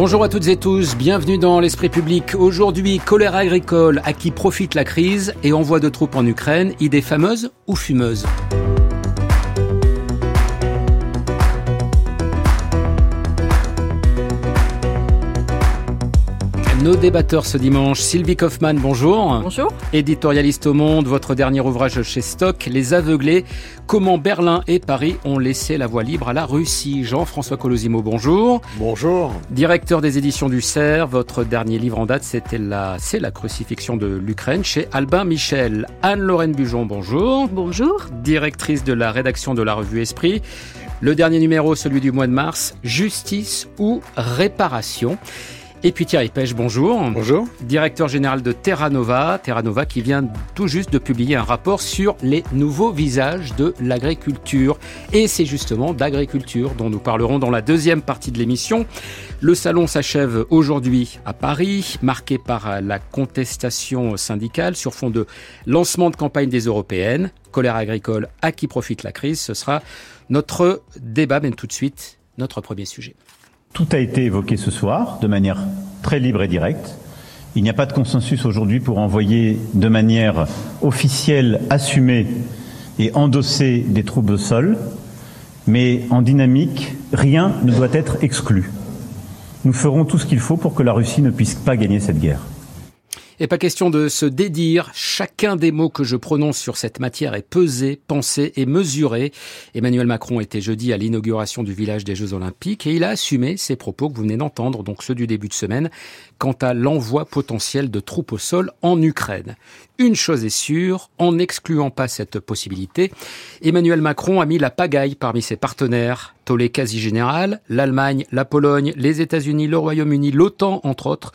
Bonjour à toutes et tous, bienvenue dans l'Esprit public. Aujourd'hui, colère agricole, à qui profite la crise et envoi de troupes en Ukraine, idée fameuse ou fumeuse? Nos débatteurs ce dimanche, Sylvie Kaufmann, bonjour. Bonjour. Éditorialiste au Monde, votre dernier ouvrage chez Stock, Les Aveuglés, comment Berlin et Paris ont laissé la voie libre à la Russie. Jean-François Colosimo, bonjour. Bonjour. Directeur des éditions du CERF, votre dernier livre en date, c'était la, c'est la crucifixion de l'Ukraine chez Albin Michel. Anne-Lorraine Bujon, bonjour. Bonjour. Directrice de la rédaction de la revue Esprit. Le dernier numéro, celui du mois de mars, Justice ou réparation. Et puis Thierry Pêche, bonjour. Bonjour. Directeur général de Terra Nova, Terra Nova qui vient tout juste de publier un rapport sur les nouveaux visages de l'agriculture. Et c'est justement d'agriculture dont nous parlerons dans la deuxième partie de l'émission. Le salon s'achève aujourd'hui à Paris, marqué par la contestation syndicale sur fond de lancement de campagne des européennes. Colère agricole, à qui profite la crise Ce sera notre débat, même tout de suite, notre premier sujet. Tout a été évoqué ce soir de manière très libre et directe. Il n'y a pas de consensus aujourd'hui pour envoyer de manière officielle, assumée et endossée des troupes au sol, mais en dynamique, rien ne doit être exclu. Nous ferons tout ce qu'il faut pour que la Russie ne puisse pas gagner cette guerre. Et pas question de se dédire. Chacun des mots que je prononce sur cette matière est pesé, pensé et mesuré. Emmanuel Macron était jeudi à l'inauguration du village des Jeux Olympiques et il a assumé ses propos que vous venez d'entendre, donc ceux du début de semaine, quant à l'envoi potentiel de troupes au sol en Ukraine. Une chose est sûre, en n'excluant pas cette possibilité, Emmanuel Macron a mis la pagaille parmi ses partenaires. Tollé quasi général, l'Allemagne, la Pologne, les États-Unis, le Royaume-Uni, l'OTAN, entre autres,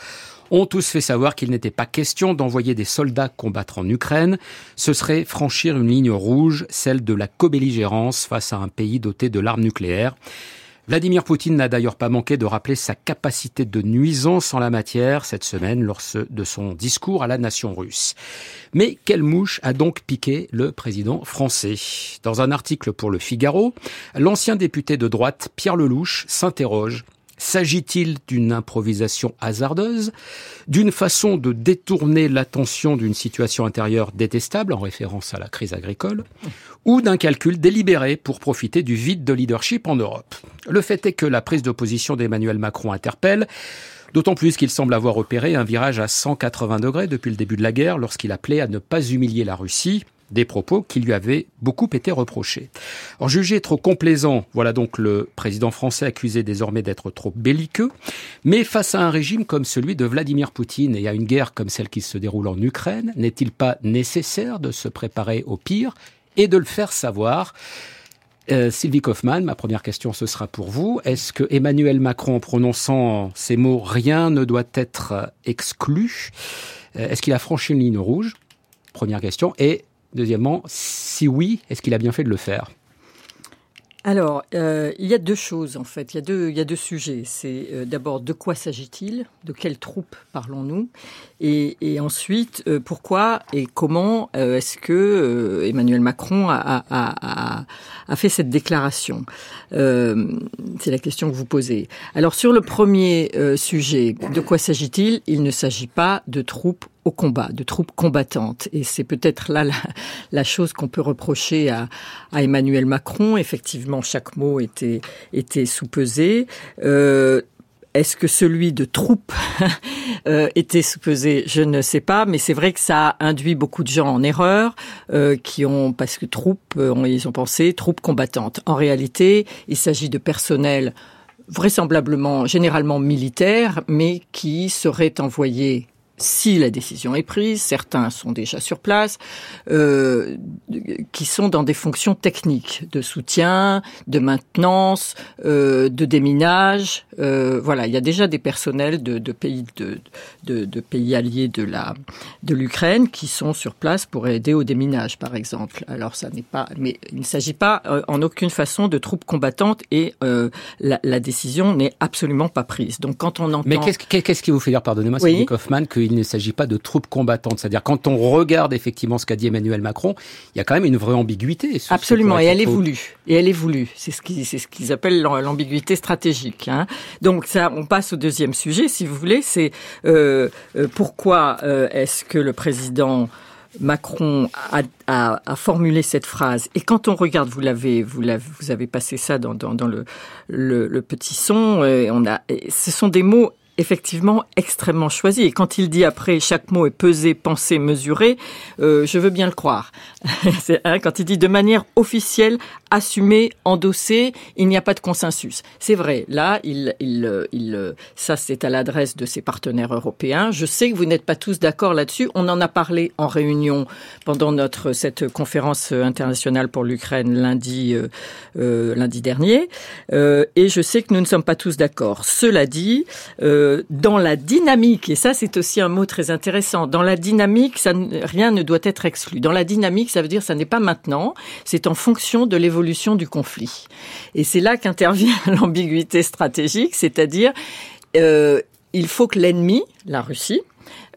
ont tous fait savoir qu'il n'était pas question d'envoyer des soldats combattre en Ukraine. Ce serait franchir une ligne rouge, celle de la co-belligérance face à un pays doté de l'arme nucléaire. Vladimir Poutine n'a d'ailleurs pas manqué de rappeler sa capacité de nuisance en la matière cette semaine lors de son discours à la nation russe. Mais quelle mouche a donc piqué le président français? Dans un article pour le Figaro, l'ancien député de droite Pierre Lelouch s'interroge S'agit-il d'une improvisation hasardeuse, d'une façon de détourner l'attention d'une situation intérieure détestable, en référence à la crise agricole, ou d'un calcul délibéré pour profiter du vide de leadership en Europe? Le fait est que la prise d'opposition d'Emmanuel Macron interpelle, D'autant plus qu'il semble avoir opéré un virage à 180 degrés depuis le début de la guerre lorsqu'il appelait à ne pas humilier la Russie des propos qui lui avaient beaucoup été reprochés. Alors, jugé trop complaisant, voilà donc le président français accusé désormais d'être trop belliqueux, mais face à un régime comme celui de Vladimir Poutine et à une guerre comme celle qui se déroule en Ukraine, n'est-il pas nécessaire de se préparer au pire et de le faire savoir? Euh, Sylvie Kaufmann, ma première question, ce sera pour vous. Est-ce que Emmanuel Macron, en prononçant ces mots, rien ne doit être exclu, euh, est-ce qu'il a franchi une ligne rouge? Première question. Et Deuxièmement, si oui, est-ce qu'il a bien fait de le faire alors, euh, il y a deux choses en fait. Il y a deux, il y a deux sujets. C'est euh, d'abord de quoi s'agit-il? De quelles troupes parlons-nous? Et, ensuite, euh, pourquoi et comment est-ce que Emmanuel Macron a, a, fait cette déclaration? C'est la question que vous posez. Alors, sur le premier sujet, de quoi s'agit-il? Il ne s'agit pas de troupes au combat, de troupes combattantes. Et c'est peut-être là la, la chose qu'on peut reprocher à, à, Emmanuel Macron. Effectivement, chaque mot était, était sous-pesé. Euh, est-ce que celui de troupes euh, était sous-pesé? Je ne sais pas, mais c'est vrai que ça a induit beaucoup de gens en erreur, euh, qui ont parce que troupes, euh, ils ont pensé troupes combattantes. En réalité, il s'agit de personnel vraisemblablement, généralement militaire, mais qui seraient envoyés si la décision est prise, certains sont déjà sur place, euh, qui sont dans des fonctions techniques de soutien, de maintenance, euh, de déminage. Euh, voilà, il y a déjà des personnels de, de pays de, de, de, pays alliés de la de l'Ukraine qui sont sur place pour aider au déminage, par exemple. Alors ça n'est pas, mais il ne s'agit pas euh, en aucune façon de troupes combattantes et euh, la, la, décision n'est absolument pas prise. Donc quand on entend, mais qu'est-ce, qu'est-ce qui vous fait dire, pardonnez-moi, oui. Kaufmann, qu'il qu'il ne s'agit pas de troupes combattantes. C'est-à-dire quand on regarde effectivement ce qu'a dit Emmanuel Macron, il y a quand même une vraie ambiguïté. Absolument, et elle est voulue. Et elle est voulue. C'est ce qu'ils c'est ce qu'ils appellent l'ambiguïté stratégique. Hein. Donc ça, on passe au deuxième sujet, si vous voulez. C'est euh, euh pourquoi euh, est-ce que le président Macron a, a, a, formulé cette phrase? Et quand on regarde, vous l'avez, vous l'avez, vous avez passé ça dans, dans, dans le, le, le, petit son. Et on a, ce sont des mots effectivement extrêmement choisi. Et quand il dit après chaque mot est pesé, pensé, mesuré, euh, je veux bien le croire. hein, quand il dit de manière officielle, assumé, endossé, il n'y a pas de consensus. C'est vrai. Là, il, il, ça c'est à l'adresse de ses partenaires européens. Je sais que vous n'êtes pas tous d'accord là-dessus. On en a parlé en réunion pendant notre cette conférence internationale pour l'Ukraine lundi euh, euh, lundi dernier. Euh, et je sais que nous ne sommes pas tous d'accord. Cela dit. Euh, dans la dynamique, et ça c'est aussi un mot très intéressant, dans la dynamique, rien ne doit être exclu. Dans la dynamique, ça veut dire ça n'est pas maintenant, c'est en fonction de l'évolution du conflit. Et c'est là qu'intervient l'ambiguïté stratégique, c'est-à-dire euh, il faut que l'ennemi, la Russie,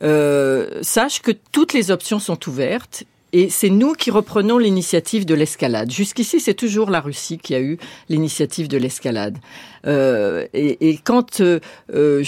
euh, sache que toutes les options sont ouvertes et c'est nous qui reprenons l'initiative de l'escalade. Jusqu'ici, c'est toujours la Russie qui a eu l'initiative de l'escalade. Euh, et, et, quand euh, euh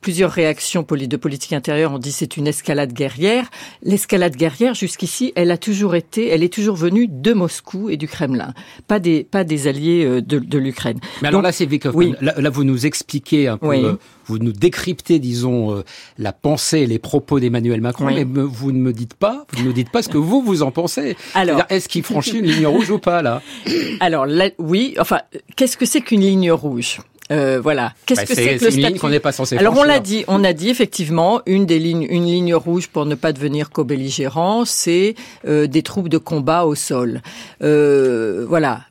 plusieurs réactions de politique intérieure ont dit c'est une escalade guerrière, l'escalade guerrière jusqu'ici, elle a toujours été, elle est toujours venue de Moscou et du Kremlin, pas des pas des alliés de, de l'Ukraine. Mais alors là, c'est oui. là, là, vous nous expliquez un peu. Oui vous nous décryptez, disons, euh, la pensée et les propos d'Emmanuel Macron, mais vous ne me dites pas, vous ne me dites pas ce que vous vous en pensez. Alors, est-ce qu'il franchit une ligne rouge ou pas là? Alors là, oui. Enfin, qu'est-ce que c'est qu'une ligne rouge? Euh, voilà. Qu'est-ce bah, que c'est que le ligne qu'on n'est pas censé Alors on l'a dit, on a dit effectivement une des lignes, une ligne rouge pour ne pas devenir co-belligérant, c'est euh, des troupes de combat au sol. Euh, voilà.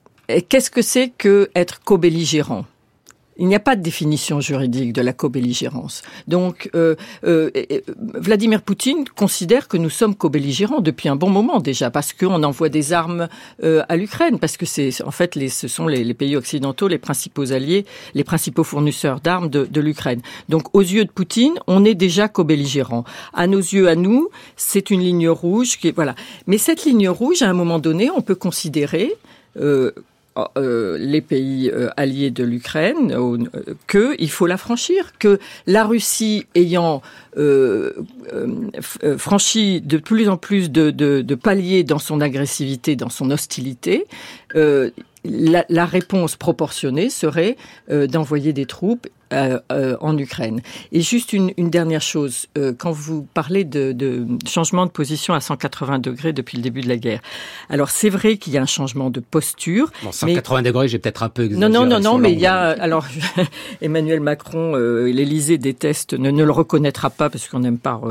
Qu'est-ce que c'est que être co-belligérant? Il n'y a pas de définition juridique de la co-belligérance. Donc, euh, euh, Vladimir Poutine considère que nous sommes co-belligérants depuis un bon moment déjà, parce qu'on envoie des armes euh, à l'Ukraine, parce que c'est en fait ce sont les, pays occidentaux les principaux alliés, les principaux fournisseurs d'armes de, l'Ukraine. Donc, aux yeux de Poutine, on est déjà co-belligérants. À nos yeux, à nous, c'est une ligne rouge qui voilà. Mais cette ligne rouge, à un moment donné, on peut considérer euh, les pays euh, alliés de l'Ukraine euh, que il faut la franchir, que la Russie ayant euh, franchi de plus en plus de, paliers dans son agressivité, dans son hostilité, la, réponse proportionnée serait d'envoyer des troupes euh, euh, en Ukraine. Et juste une, une dernière chose, euh, quand vous parlez de, de, changement de position à 180 degrés depuis le début de la guerre, alors c'est vrai qu'il y a un changement de posture. Bon, 180 degrés, j'ai peut-être un peu exagéré. Non, non, non, non, mais il y a alors Emmanuel Macron, euh, l'Élysée déteste, ne, ne le reconnaîtra pas parce qu'on n'aime pas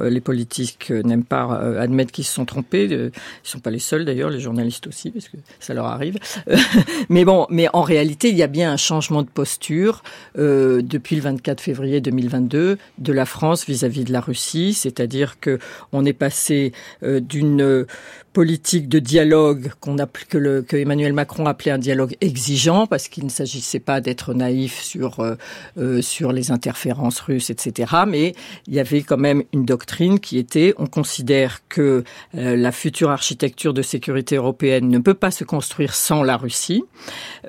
les politiques n'aiment pas admettre qu'ils se sont trompés. Ils sont pas les seuls d'ailleurs, les journalistes aussi, parce que ça leur arrive. mais bon, mais en réalité, il y a bien un changement de posture. Euh, depuis le 24 février 2022 de la France vis-à-vis de la Russie, c'est-à-dire que on est passé euh, d'une politique de dialogue qu'on que, le, que Emmanuel Macron appelait un dialogue exigeant parce qu'il ne s'agissait pas d'être naïf sur euh, euh, sur les interférences russes, etc. Mais il y avait quand même une doctrine qui était on considère que euh, la future architecture de sécurité européenne ne peut pas se construire sans la Russie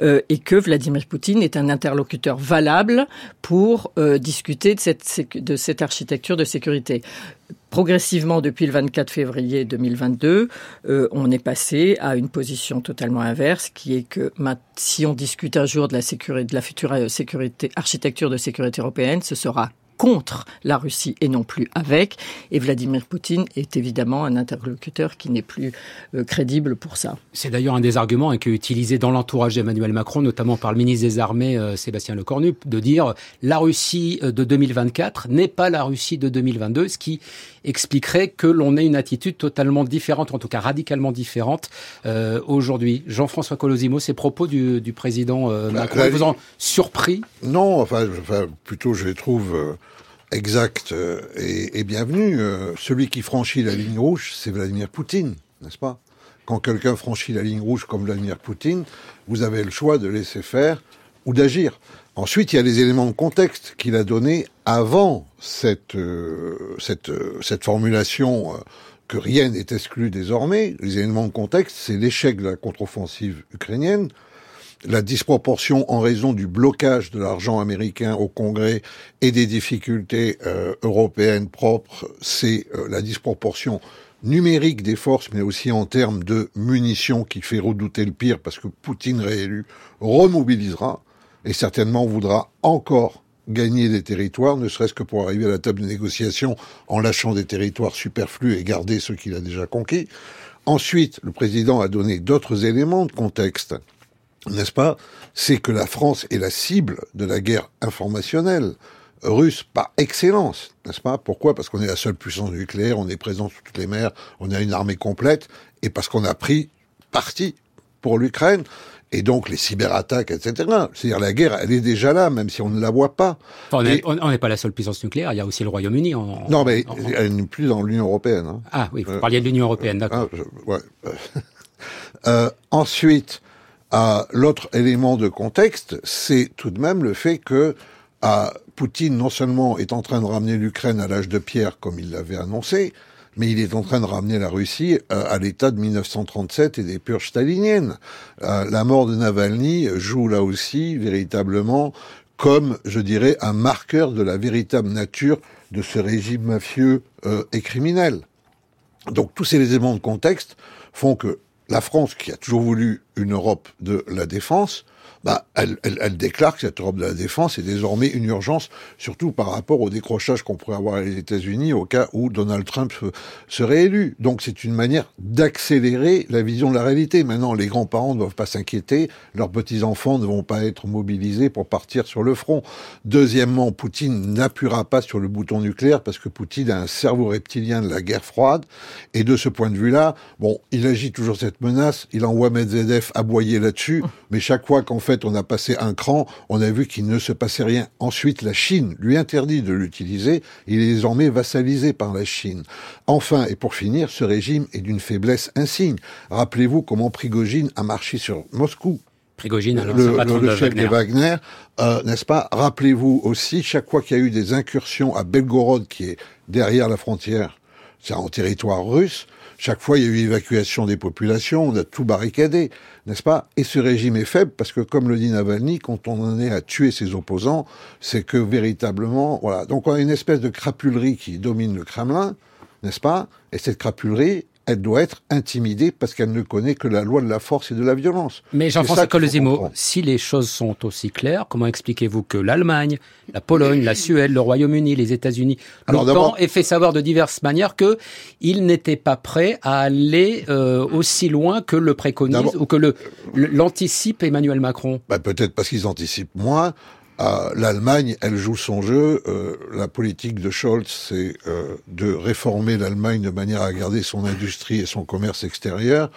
euh, et que Vladimir Poutine est un interlocuteur valable pour euh, discuter de cette de cette architecture de sécurité progressivement depuis le 24 février 2022, euh, on est passé à une position totalement inverse, qui est que si on discute un jour de la sécurité, de la future euh, architecture de sécurité européenne, ce sera contre la Russie et non plus avec. Et Vladimir Poutine est évidemment un interlocuteur qui n'est plus euh, crédible pour ça. C'est d'ailleurs un des arguments hein, qui est utilisé dans l'entourage d'Emmanuel Macron, notamment par le ministre des Armées euh, Sébastien Lecornu, de dire la Russie euh, de 2024 n'est pas la Russie de 2022, ce qui expliquerait que l'on ait une attitude totalement différente, en tout cas radicalement différente euh, aujourd'hui. Jean-François Colosimo, ces propos du, du président euh, bah, Macron, vous ont surpris? Non, enfin, enfin, plutôt je les trouve euh, exacts et, et bienvenus. celui qui franchit la ligne rouge, c'est Vladimir Poutine, n'est-ce pas? Quand quelqu'un franchit la ligne rouge comme Vladimir Poutine, vous avez le choix de laisser faire ou d'agir. Ensuite, il y a les éléments de contexte qu'il a donnés avant cette, euh, cette, euh, formulation euh, que rien n'est exclu désormais. Les éléments de contexte, c'est l'échec de la contre-offensive ukrainienne, la disproportion en raison du blocage de l'argent américain au Congrès et des difficultés européennes propres, c'est la disproportion numérique des forces, mais aussi en termes de munitions qui fait redouter le pire parce que Poutine réélu remobilisera et certainement voudra encore gagner des territoires, ne serait-ce que pour arriver à la table de négociation en lâchant des territoires superflus et garder ceux qu'il a déjà conquis. Ensuite, le président a donné d'autres éléments de contexte, n'est-ce pas? C'est que la France est la cible de la guerre informationnelle russe par excellence, n'est-ce pas? Pourquoi? Parce qu'on est la seule puissance nucléaire, on est présent sur toutes les mers, on a une armée complète, et parce qu'on a pris parti pour l'Ukraine et donc les cyberattaques, etc. C'est-à-dire la guerre, elle est déjà là, même si on ne la voit pas. on n'est pas la seule puissance nucléaire, il y a aussi le Royaume-Uni. Non, mais elle n'est plus dans l'Union européenne. Hein. Ah oui, vous euh, parliez de l'Union européenne, d'accord. Ah, ouais. euh, ensuite, l'autre élément de contexte, c'est tout de même le fait que Poutine, non seulement est en train de ramener l'Ukraine à l'âge de pierre, comme il l'avait annoncé, mais il est en train de ramener la Russie euh, à l'état de 1937 et des purges staliniennes. Euh, la mort de Navalny joue là aussi véritablement comme, je dirais, un marqueur de la véritable nature de ce régime mafieux euh, et criminel. Donc tous ces éléments de contexte font que la France, qui a toujours voulu une Europe de la défense, bah, elle, elle, elle, déclare que cette Europe de la défense est désormais une urgence, surtout par rapport au décrochage qu'on pourrait avoir les États-Unis au cas où Donald Trump serait élu. Donc c'est une manière d'accélérer la vision de la réalité. Maintenant, les grands-parents ne doivent pas s'inquiéter, leurs petits-enfants ne vont pas être mobilisés pour partir sur le front. Deuxièmement, Poutine n'appuiera pas sur le bouton nucléaire parce que Poutine a un cerveau reptilien de la guerre froide. Et de ce point de vue-là, bon, il agit toujours cette menace, il envoie Medvedev aboyer là-dessus, mais chaque fois qu'en fait on a passé un cran, on a vu qu'il ne se passait rien. Ensuite, la Chine lui interdit de l'utiliser, il est désormais vassalisé par la Chine. Enfin, et pour finir, ce régime est d'une faiblesse insigne. Rappelez-vous comment Prigogine a marché sur Moscou. Prigogine, alors, le, le, chef de Wagner, euh, n'est-ce pas? Rappelez-vous aussi, chaque fois qu'il y a eu des incursions à Belgorod, qui est derrière la frontière, c'est en territoire russe, chaque fois, il y a eu évacuation des populations, on a tout barricadé, n'est-ce pas? Et ce régime est faible parce que, comme le dit Navalny, quand on en est à tuer ses opposants, c'est que véritablement, voilà. Donc on a une espèce de crapulerie qui domine le Kremlin, n'est-ce pas? Et cette crapulerie, elle doit être intimidée parce qu'elle ne connaît que la loi de la force et de la violence. Mais Jean-François Colosimo, si les choses sont aussi claires, comment expliquez-vous que l'Allemagne, la Pologne, la Suède, le Royaume-Uni, les États-Unis, l'OTAN aient fait savoir de diverses manières que ils n'étaient pas prêts à aller euh, aussi loin que le préconise ou que le l'anticipe Emmanuel Macron? Bah, Peut-être parce qu'ils anticipent moins. Ah, L'Allemagne, elle joue son jeu. Euh, la politique de Scholz, c'est euh, de réformer l'Allemagne de manière à garder son industrie et son commerce extérieur.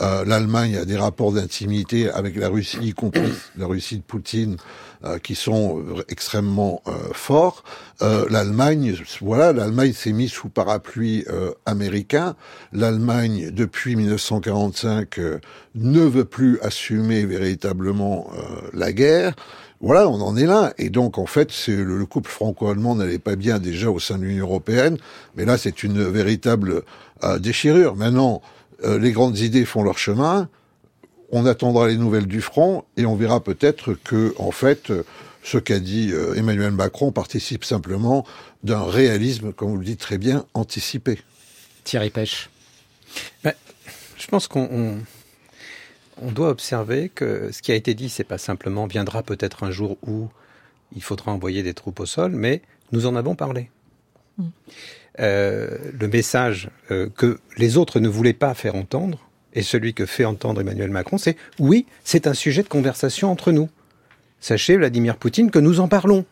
Euh, L'Allemagne a des rapports d'intimité avec la Russie, y compris la Russie de Poutine, qui sont extrêmement forts. L'Allemagne, voilà, l'Allemagne s'est mise sous parapluie américain. L'Allemagne, depuis 1945, ne veut plus assumer véritablement la guerre. Voilà, on en est là. Et donc, en fait, c'est le, couple franco-allemand n'allait pas bien déjà au sein de l'Union européenne, mais là, c'est une véritable euh, déchirure. Maintenant, euh, les grandes idées font leur chemin. On attendra les nouvelles du front et on verra peut-être que, en fait, ce qu'a dit euh, Emmanuel Macron participe simplement d'un réalisme, comme vous le dites très bien, anticipé. Thierry Pêche. Ben, je pense qu'on on doit observer que ce qui a été dit, c'est pas simplement viendra peut-être un jour où il faudra envoyer des troupes au sol, mais nous en avons parlé. Mm. Euh, le message euh, que les autres ne voulaient pas faire entendre, et celui que fait entendre Emmanuel Macron, c'est oui, c'est un sujet de conversation entre nous. Sachez, Vladimir Poutine, que nous en parlons.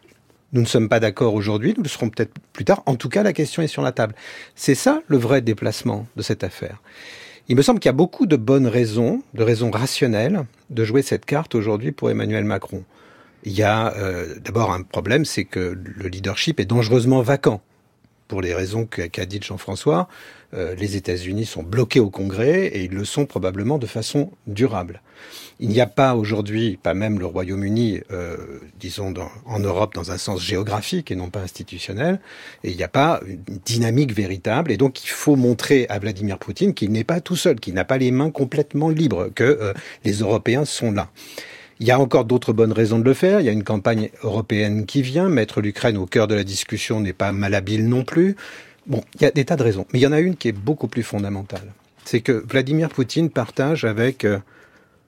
Nous ne sommes pas d'accord aujourd'hui, nous le serons peut-être plus tard. En tout cas, la question est sur la table. C'est ça le vrai déplacement de cette affaire. Il me semble qu'il y a beaucoup de bonnes raisons, de raisons rationnelles, de jouer cette carte aujourd'hui pour Emmanuel Macron. Il y a euh, d'abord un problème, c'est que le leadership est dangereusement vacant. Pour les raisons qu'a dit Jean-François, euh, les États-Unis sont bloqués au Congrès et ils le sont probablement de façon durable. Il n'y a pas aujourd'hui, pas même le Royaume-Uni, euh, disons en Europe dans un sens géographique et non pas institutionnel, et il n'y a pas une dynamique véritable. Et donc il faut montrer à Vladimir Poutine qu'il n'est pas tout seul, qu'il n'a pas les mains complètement libres, que euh, les Européens sont là. Il y a encore d'autres bonnes raisons de le faire. Il y a une campagne européenne qui vient. Mettre l'Ukraine au cœur de la discussion n'est pas malhabile non plus. Bon, il y a des tas de raisons. Mais il y en a une qui est beaucoup plus fondamentale. C'est que Vladimir Poutine partage avec euh,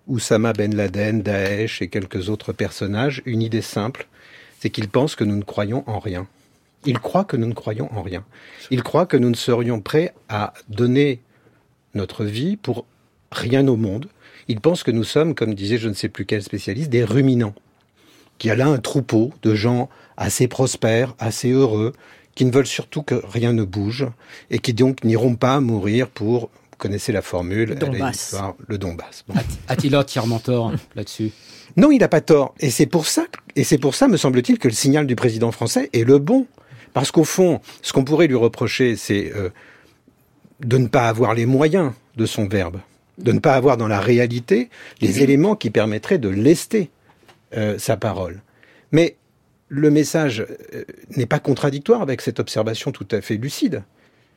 Oussama Ben Laden, Daesh et quelques autres personnages une idée simple. C'est qu'il pense que nous ne croyons en rien. Il croit que nous ne croyons en rien. Il croit que nous ne serions prêts à donner notre vie pour rien au monde. Il pense que nous sommes, comme disait je ne sais plus quel spécialiste, des ruminants. Qu'il y a là un troupeau de gens assez prospères, assez heureux, qui ne veulent surtout que rien ne bouge et qui donc n'iront pas mourir pour, vous connaissez la formule, Donbass. le Donbass. A-t-il entièrement tort là-dessus? Non, il n'a pas tort. Et c'est pour ça, et c'est pour ça, me semble-t-il, que le signal du président français est le bon. Parce qu'au fond, ce qu'on pourrait lui reprocher, c'est euh, de ne pas avoir les moyens de son verbe, de ne pas avoir dans la réalité les éléments qui permettraient de lester euh, sa parole. Mais le message euh, n'est pas contradictoire avec cette observation tout à fait lucide,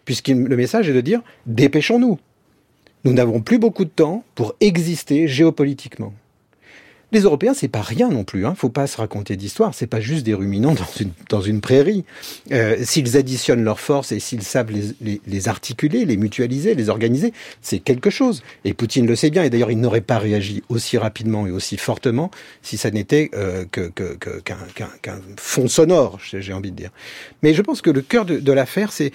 puisque le message est de dire dépêchons-nous. Nous n'avons plus beaucoup de temps pour exister géopolitiquement. Les Européens, c'est pas rien non plus. Hein. Faut pas se raconter d'histoire. C'est pas juste des ruminants dans une, dans une prairie. Euh, s'ils additionnent leurs forces et s'ils savent les, les, les, articuler, les mutualiser, les organiser, c'est quelque chose. Et Poutine le sait bien. Et d'ailleurs, il n'aurait pas réagi aussi rapidement et aussi fortement si ça n'était euh, qu'un que, que, qu fond sonore, j'ai envie de dire. Mais je pense que le cœur de, de l'affaire, c'est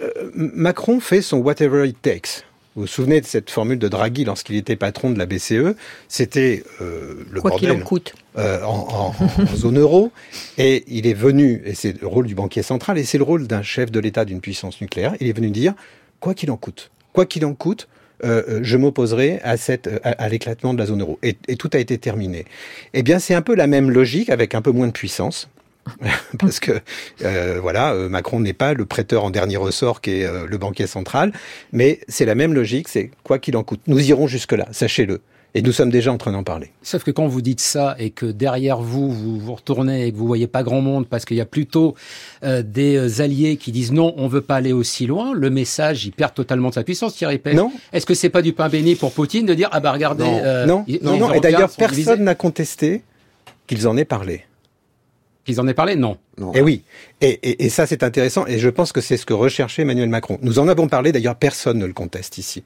euh, Macron fait son whatever it takes. Vous vous souvenez de cette formule de Draghi lorsqu'il était patron de la BCE C'était euh, le Quoi bordel en, coûte. Euh, en, en, en, zone euro. Et il est venu, et c'est le rôle du banquier central, et c'est le rôle d'un chef de l'État d'une puissance nucléaire, il est venu dire, quoi qu'il en coûte, quoi qu'il en coûte, euh, je m'opposerai à, cette, à, à l'éclatement de la zone euro. Et, et, tout a été terminé. Eh bien, c'est un peu la même logique, avec un peu moins de puissance. parce que euh, voilà, Macron n'est pas le prêteur en dernier ressort qui est euh, le banquier central, mais c'est la même logique, c'est quoi qu'il en coûte. Nous irons jusque-là, sachez-le. Et nous sommes déjà en train d'en parler. Sauf que quand vous dites ça et que derrière vous, vous vous retournez et que vous voyez pas grand monde parce qu'il y a plutôt euh, des alliés qui disent non, on veut pas aller aussi loin, le message, il perd totalement de sa puissance, Thierry. Non. Est-ce que c'est pas du pain béni pour Poutine de dire, ah bah regardez. Non, euh, non, non, non. Et d'ailleurs, personne n'a contesté qu'ils en aient parlé. Qu'ils en aient parlé Non. non. Et eh oui. Et, et, et ça, c'est intéressant. Et je pense que c'est ce que recherchait Emmanuel Macron. Nous en avons parlé. D'ailleurs, personne ne le conteste ici.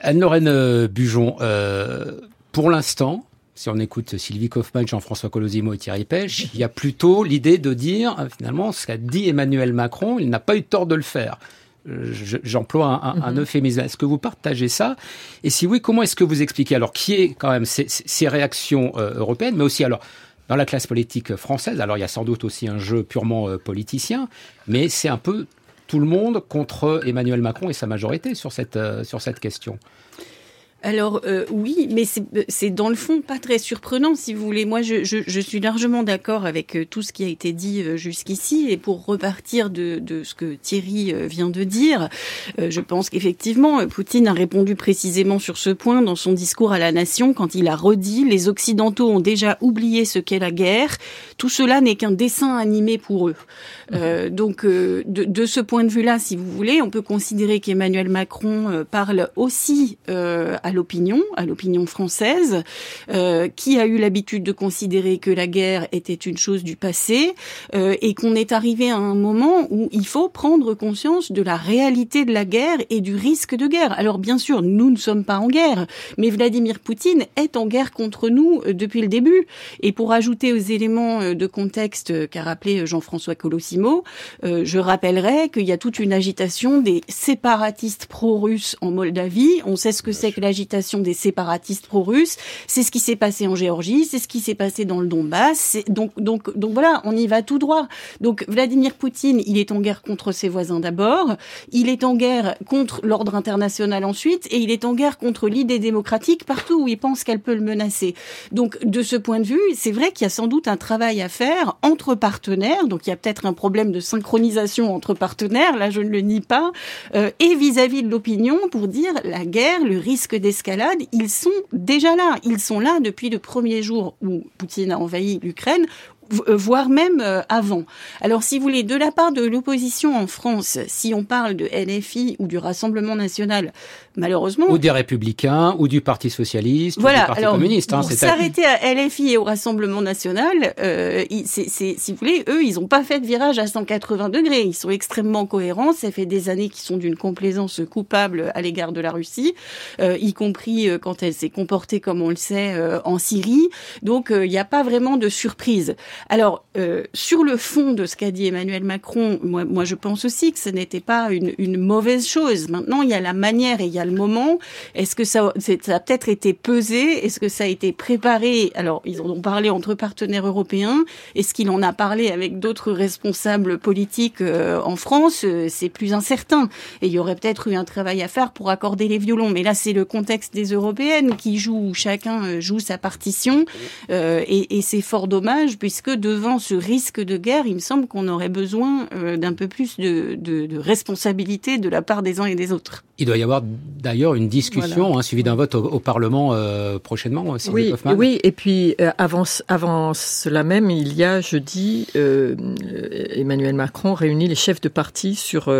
Anne-Lorraine Bujon, euh, pour l'instant, si on écoute Sylvie Kaufmann, Jean-François Colosimo et Thierry Pêche, il y a plutôt l'idée de dire, finalement, ce qu'a dit Emmanuel Macron, il n'a pas eu tort de le faire. J'emploie un, un, un, euphémisme. Est-ce que vous partagez ça? Et si oui, comment est-ce que vous expliquez? Alors qui est quand même ces, ces réactions euh, européennes, mais aussi alors dans la classe politique française. Alors il y a sans doute aussi un jeu purement euh, politicien, mais c'est un peu tout le monde contre Emmanuel Macron et sa majorité sur cette, euh, sur cette question. Alors euh, oui, mais c'est dans le fond pas très surprenant, si vous voulez. Moi, je, suis largement d'accord avec euh, tout ce qui a été dit euh, jusqu'ici. Et pour repartir de, ce que Thierry euh, vient de dire, euh, je pense qu'effectivement, Poutine a répondu précisément sur ce point dans son discours à la nation quand il a redit les Occidentaux ont déjà oublié ce qu'est la guerre. Tout cela n'est qu'un dessin animé pour eux. Euh, donc, de, ce point de vue-là, si vous voulez, on peut considérer qu'Emmanuel Macron parle aussi l'opinion, à l'opinion française, euh, qui a eu l'habitude de considérer que la guerre était une chose du passé euh, et qu'on est arrivé à un moment où il faut prendre conscience de la réalité de la guerre et du risque de guerre. Alors bien sûr, nous ne sommes pas en guerre, mais Vladimir Poutine est en guerre contre nous euh, depuis le début. Et pour ajouter aux éléments euh, de contexte qu'a rappelé Jean-François Colossimo, euh, je rappellerai qu'il y a toute une agitation des séparatistes pro-russes en Moldavie. On sait ce que c'est que l'agitation des séparatistes pro-russes. C'est ce qui s'est passé en Géorgie, c'est ce qui s'est passé dans le Donbass. Donc, donc, donc voilà, on y va tout droit. Donc Vladimir Poutine, il est en guerre contre ses voisins d'abord, il est en guerre contre l'ordre international ensuite, et il est en guerre contre l'idée démocratique partout où il pense qu'elle peut le menacer. Donc de ce point de vue, c'est vrai qu'il y a sans doute un travail à faire entre partenaires. Donc il y a peut-être un problème de synchronisation entre partenaires, là je ne le nie pas, euh, et vis-à-vis de l'opinion pour dire la guerre, le risque d'escalade, ils sont déjà là. Ils sont là depuis le premier jour où Poutine a envahi l'Ukraine, euh, voire même euh, avant. Alors, si vous voulez, de la part de l'opposition en France, si on parle de LFI ou du Rassemblement national, malheureusement. Ou des Républicains, ou du Parti Socialiste, ou du Parti Communiste. Hein, pour s'arrêter à LFI et au Rassemblement national, euh, c'est, si vous voulez, eux, ils n'ont pas fait de virage à 180 degrés. Ils sont extrêmement cohérents. Ça fait des années qu'ils sont d'une complaisance coupable à l'égard de la Russie, euh, y compris quand elle s'est comportée, comme on le sait, en Syrie. Donc, il n'y a pas vraiment de surprise. Alors, euh, sur le fond de ce qu'a dit Emmanuel Macron, moi, moi, je pense aussi que ce n'était pas une, une, mauvaise chose. Maintenant, il y a la manière et il y a le moment. Est-ce que ça, a peut-être été pesé? Est-ce que ça a été préparé? Alors, ils en ont parlé entre partenaires européens. Est-ce qu'il en a parlé avec d'autres responsables politiques euh, en France? Euh, C'est plus incertain. Et il y aurait peut-être eu un travail à faire pour accorder les violons. Mais là, c'est le contexte des européennes qui jouent, où chacun joue sa partition. et, c'est fort dommage puisque devant ce risque de guerre, il me semble qu'on aurait besoin euh, d'un peu plus de, responsabilité de la part des uns et des autres. Il doit y avoir d'ailleurs une discussion hein, suivie d'un vote au, Parlement euh, prochainement. Oui, oui, et puis euh, avant, avant cela même, il y a jeudi, Emmanuel Macron réunit les chefs de parti sur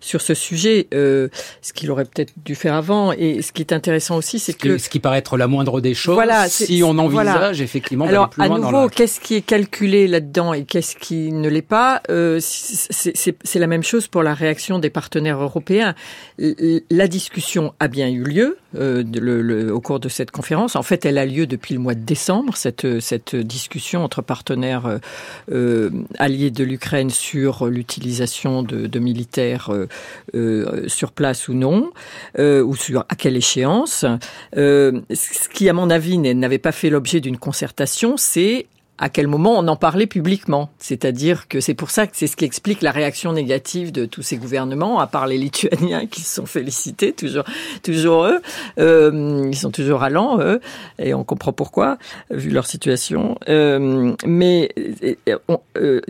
sur ce sujet, ce qu'il aurait peut-être dû faire avant. Et ce qui est intéressant aussi, c'est que ce qui paraît être la moindre des choses, voilà, si on envisage effectivement Alors, plus loin à nouveau, qu'est-ce qui est calculé là-dedans et qu'est-ce qui ne l'est pas, euh, c'est la même chose pour la réaction des partenaires européens. La discussion a bien eu lieu euh, au cours de cette conférence. En fait, elle a lieu depuis le mois de décembre, cette, discussion entre partenaires euh, euh alliés de l'Ukraine sur l'utilisation de, militaires sur place ou non, ou sur à quelle échéance. ce qui, à mon avis, n'avait pas fait l'objet d'une concertation, c'est à quel moment on en parlait publiquement. C'est-à-dire que c'est pour ça que c'est ce qui explique la réaction négative de tous ces gouvernements, à part les Lituaniens qui se sont félicités, toujours, toujours eux. Euh, ils sont toujours allants, eux, et on comprend pourquoi, vu leur situation. Euh, mais on, euh,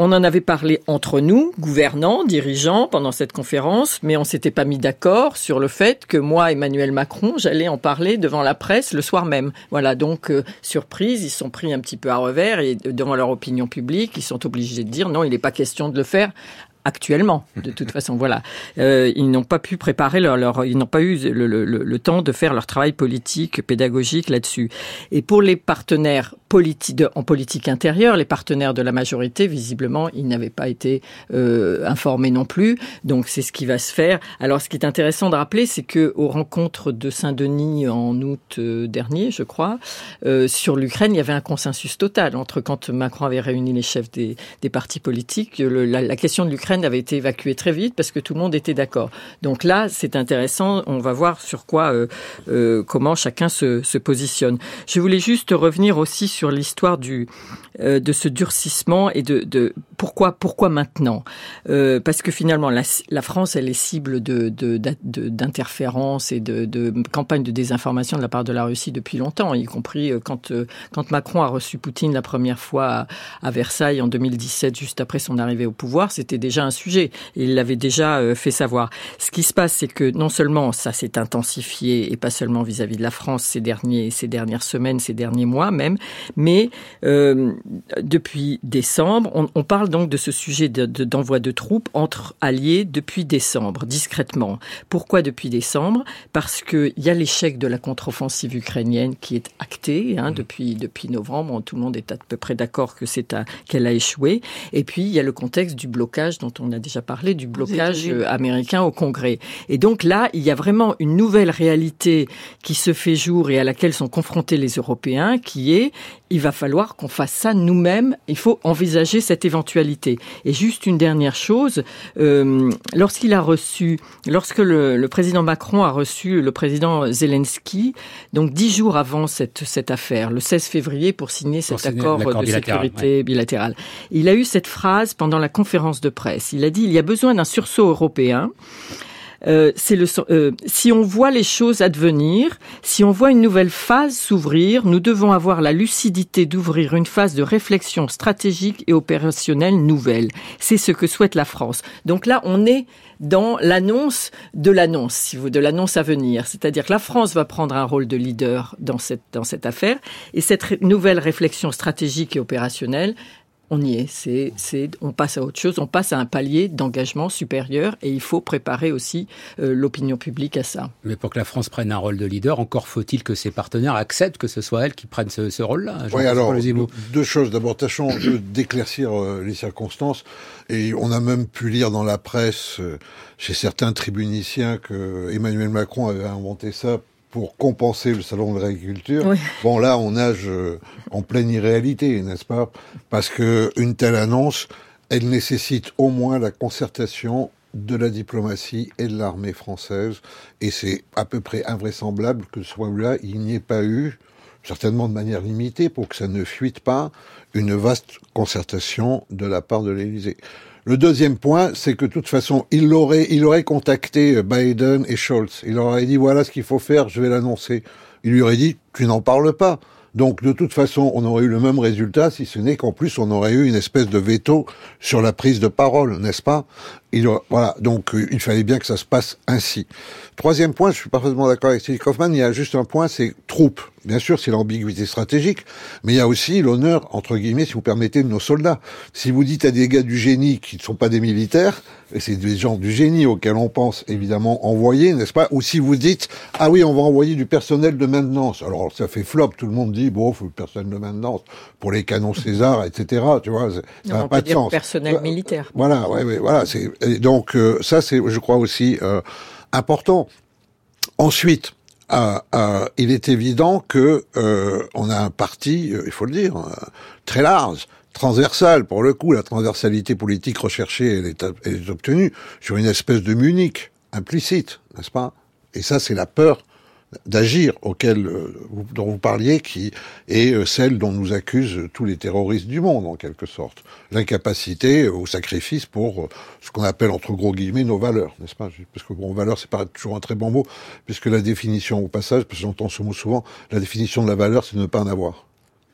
on en avait parlé entre nous, gouvernants, dirigeants, pendant cette conférence, mais on s'était pas mis d'accord sur le fait que moi, Emmanuel Macron, j'allais en parler devant la presse le soir même. Voilà, donc euh, surprise, ils sont pris un petit peu à revers et devant leur opinion publique, ils sont obligés de dire non, il n'est pas question de le faire actuellement. De toute façon, voilà, euh, ils n'ont pas pu préparer leur, leur ils n'ont pas eu le, le, le, temps de faire leur travail politique, pédagogique là-dessus. Et pour les partenaires en politique intérieure, les partenaires de la majorité, visiblement, ils n'avaient pas été euh, informés non plus. Donc c'est ce qui va se faire. Alors, ce qui est intéressant de rappeler, c'est que aux rencontres de Saint-Denis en août euh, dernier, je crois, euh, sur l'Ukraine, il y avait un consensus total entre quand Macron avait réuni les chefs des, des partis politiques, la, la question de l'Ukraine avait été évacuée très vite parce que tout le monde était d'accord. Donc là, c'est intéressant. On va voir sur quoi, euh, euh, comment chacun se, se, positionne. Je voulais juste revenir aussi sur l'histoire du euh, de ce durcissement et de, de pourquoi pourquoi maintenant? Euh, Parce que finalement, la, France, elle est cible de d'interférences et de, de campagnes de désinformation de la part de la Russie depuis longtemps, y compris euh, quand quand Macron a reçu Poutine la première fois à, Versailles en 2017, juste après son arrivée au pouvoir, c'était déjà un sujet. Il l'avait déjà fait savoir. Ce qui se passe, c'est que non seulement ça s'est intensifié, et pas seulement vis-à-vis de la France ces, derniers, ces dernières semaines, ces derniers mois même, mais euh, depuis décembre, on, on, parle donc de ce sujet d'envoi de, de, troupes entre alliés depuis décembre, discrètement. Pourquoi depuis décembre? Parce qu'il y a l'échec de la contre-offensive ukrainienne qui est acté hein, mmh. depuis, depuis novembre. Tout le monde est à peu près d'accord que c'est qu'elle a échoué. Et puis, il y a le contexte du blocage dont on a déjà parlé du blocage euh, américain au Congrès. Et donc là, il y a vraiment une nouvelle réalité qui se fait jour et à laquelle sont confrontés les Européens, qui est il va falloir qu'on fasse ça nous-mêmes. Il faut envisager cette éventualité. Et juste une dernière chose, euh, lorsqu'il a reçu, lorsque le, président Macron a reçu le président Zelensky, donc dix jours avant cette, cette affaire, le 16 février, pour signer cet accord de sécurité bilatéral, il a eu cette phrase pendant la conférence de presse. Il a dit il y a besoin d'un sursaut européen. Euh, c'est le euh, si on voit les choses advenir, si on voit une nouvelle phase s'ouvrir, nous devons avoir la lucidité d'ouvrir une phase de réflexion stratégique et opérationnelle nouvelle. C'est ce que souhaite la France. Donc là, on est dans l'annonce de l'annonce, si vous, de l'annonce à venir. C'est-à-dire que la France va prendre un rôle de leader dans cette, dans cette affaire. Et cette nouvelle réflexion stratégique et opérationnelle, on y est. C'est, c'est, on passe à autre chose, on passe à un palier d'engagement supérieur et il faut préparer aussi euh, l'opinion publique à ça. Mais pour que la France prenne un rôle de leader, encore faut-il que ses partenaires acceptent que ce soit elle qui prenne ce, rôle-là. Oui, alors, deux choses. D'abord, tâchons d'éclaircir euh, les circonstances. Et on a même pu lire dans la presse, euh, chez certains tribuniciens, que Emmanuel Macron avait inventé ça pour compenser le salon de l'agriculture. Bon, là, on nage euh, en pleine irréalité, n'est-ce pas? Parce que une telle annonce, elle nécessite au moins la concertation de la diplomatie et de l'armée française, et c'est à peu près invraisemblable que ce soit là, il n'y ait pas eu, certainement de manière limitée, pour que ça ne fuite pas, une vaste concertation de la part de l'Élysée. Le deuxième point, c'est que de toute façon, il aurait, il aurait contacté Biden et Scholz. Il aurait dit voilà ce qu'il faut faire, je vais l'annoncer. Il lui aurait dit tu n'en parles pas. Donc de toute façon, on aurait eu le même résultat, si ce n'est qu'en plus on aurait eu une espèce de veto sur la prise de parole, n'est-ce pas? Il, Voilà, donc euh, il fallait bien que ça se passe ainsi. Troisième point, je suis parfaitement d'accord avec Steve Kaufman, il y a juste un point, c'est troupes. Bien sûr, c'est l'ambiguïté stratégique, mais il y a aussi l'honneur, entre guillemets, si vous permettez, de nos soldats. Si vous dites à des gars du génie qui ne sont pas des militaires, et c'est des gens du génie auxquels on pense évidemment envoyer, n'est-ce pas? Ou si vous dites, ah oui, on va envoyer du personnel de maintenance. Alors ça fait flop, tout le monde dit, bon, faut le personnel de maintenance pour les canons César, etc. Tu vois, ça n'a pas de sens. personnel militaire. Voilà, ouais, ouais, voilà. C'est donc euh, ça, c'est, je crois aussi euh, important. Ensuite, euh, il est évident que on a un parti, il faut le dire, très large, transversal. Pour le coup, la transversalité politique recherchée, est obtenue sur une espèce de Munich implicite, n'est-ce pas? Et ça, c'est la peur d'agir auquel euh, dont vous parliez, qui est euh, celle dont nous accusent tous les terroristes du monde, en quelque sorte. L'incapacité au sacrifice pour euh, ce qu'on appelle, entre gros guillemets, nos valeurs, n'est-ce pas? Parce que bon, valeur, c'est pas toujours un très bon mot, puisque la définition, au passage, parce que j'entends ce mot souvent, la définition de la valeur, c'est de ne pas en avoir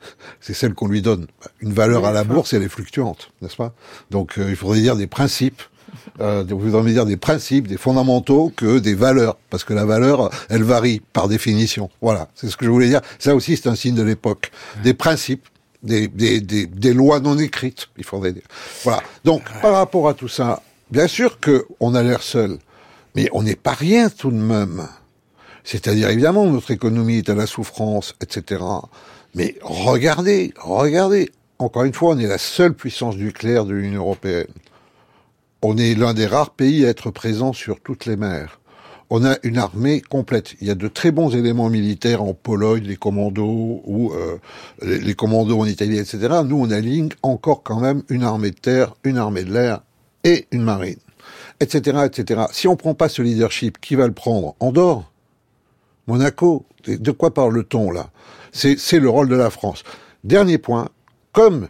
c'est celle qu'on lui donne. Une valeur à la bourse, elle est fluctuante, n'est-ce pas? Donc il faudrait dire des principes euh, vous voudrais dire des principes, des fondamentaux que des valeurs, parce que la valeur, elle varie par définition. Voilà, c'est ce que je voulais dire. Ça aussi, c'est un signe de l'époque. Des principes, des, des, des, des, lois non écrites, il faudrait dire. Voilà. Donc, par rapport à tout ça, bien sûr que on a l'air seul, mais on n'est pas rien tout de même. C'est-à-dire, évidemment, notre économie est à la souffrance, etc. Mais regardez, regardez. Encore une fois, on est la seule puissance nucléaire de l'Union européenne. On est l'un des rares pays à être présent sur toutes les mers. On a une armée complète. Il y a de très bons éléments militaires en Pologne, les commandos ou euh, les, commandos en Italie, etc. Nous, on aligne encore quand même une armée de terre, une armée de l'air et une marine, etc., etc. Si on prend pas ce leadership, qui va le prendre? Andorre, Monaco? De quoi parle-t-on là? C'est le rôle de la France. Dernier point. Comme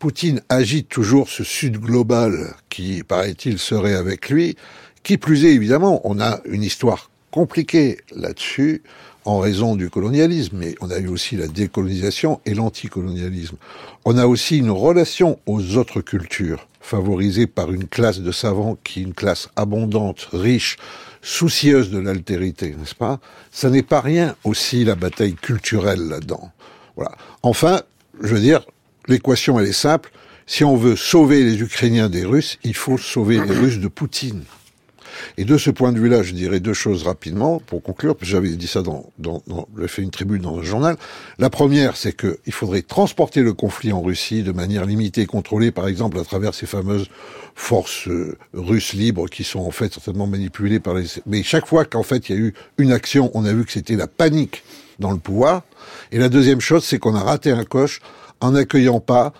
Poutine agite toujours ce Sud global qui, paraît-il, serait avec lui. Qui plus est, évidemment, on a une histoire compliquée là-dessus en raison du colonialisme, mais on a eu aussi la décolonisation et l'anticolonialisme. On a aussi une relation aux autres cultures, favorisée par une classe de savants qui est une classe abondante, riche, soucieuse de l'altérité, n'est-ce pas? Ça n'est pas rien aussi la bataille culturelle là-dedans. Voilà. Enfin, je veux dire, l'équation, elle est simple. Si on veut sauver les Ukrainiens des Russes, il faut sauver les Russes de Poutine. Et de ce point de vue-là, je dirais deux choses rapidement pour conclure, j'avais dit ça dans, dans, dans fait une tribune dans un journal. La première, c'est qu'il faudrait transporter le conflit en Russie de manière limitée et contrôlée, par exemple à travers ces fameuses forces euh, russes libres qui sont en fait certainement manipulées par les... Mais chaque fois qu'en fait il y a eu une action, on a vu que c'était la panique dans le pouvoir. Et la deuxième chose, c'est qu'on a raté un coche en n'accueillant pas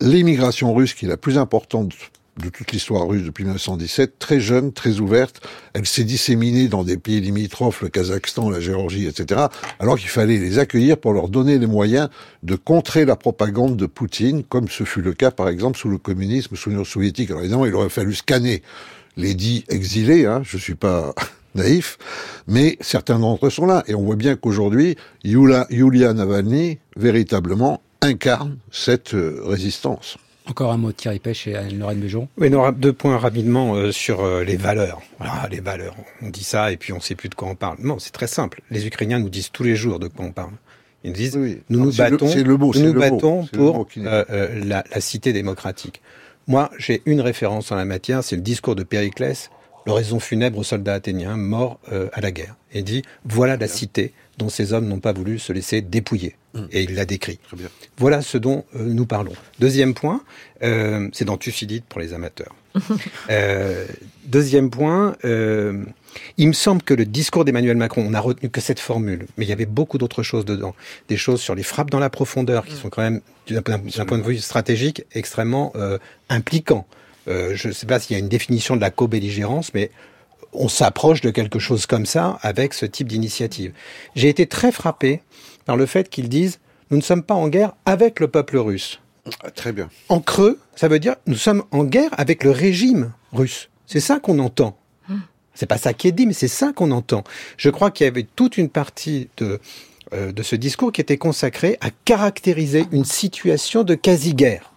l'immigration russe, qui est la plus importante de toute l'histoire russe depuis 1917, très jeune, très ouverte. Elle s'est disséminée dans des pays limitrophes, le Kazakhstan, la Géorgie, etc. Alors qu'il fallait les accueillir pour leur donner les moyens de contrer la propagande de Poutine, comme ce fut le cas, par exemple, sous le communisme, sous l'Union soviétique. Alors évidemment, il aurait fallu scanner les dits exilés, hein, je suis pas naïf, mais certains d'entre eux sont là. Et on voit bien qu'aujourd'hui, Yulia Navalny, véritablement, incarne cette euh, résistance. Encore un mot de Thierry Pêche et Anne-Lorraine Bejon. Oui, deux points rapidement euh, sur euh, les valeurs. Voilà, les valeurs. On dit ça et puis on ne sait plus de quoi on parle. Non, c'est très simple. Les Ukrainiens nous disent tous les jours de quoi on parle. Ils nous disent, nous, nous battons, le, nous nous battons pour euh, la, la, cité démocratique. Moi, j'ai une référence en la matière, c'est le discours de Périclès, l'oraison funèbre aux soldats athéniens morts à la guerre. Et dit, voilà la cité dont ces hommes n'ont pas voulu se laisser dépouiller. Mmh. Et il l'a décrit. Voilà ce dont euh, nous parlons. Deuxième point, euh, c'est dans Thucydide pour les amateurs. euh, deuxième point, euh, il me semble que le discours d'Emmanuel Macron, on n'a retenu que cette formule, mais il y avait beaucoup d'autres choses dedans. Des choses sur les frappes dans la profondeur, qui mmh. sont quand même, d'un point de vue stratégique, extrêmement euh, je ne sais pas s'il y a une définition de la co-belligérance, mais on s'approche de quelque chose comme ça avec ce type d'initiative. J'ai été très frappé par le fait qu'ils disent nous ne sommes pas en guerre avec le peuple russe. Ah, très bien. En creux, ça veut dire nous sommes en guerre avec le régime russe. C'est ça qu'on entend. C'est pas ça qui est dit, mais c'est ça qu'on entend. Je crois qu'il y avait toute une partie de, euh, de ce discours qui était consacrée à caractériser une situation de quasi-guerre.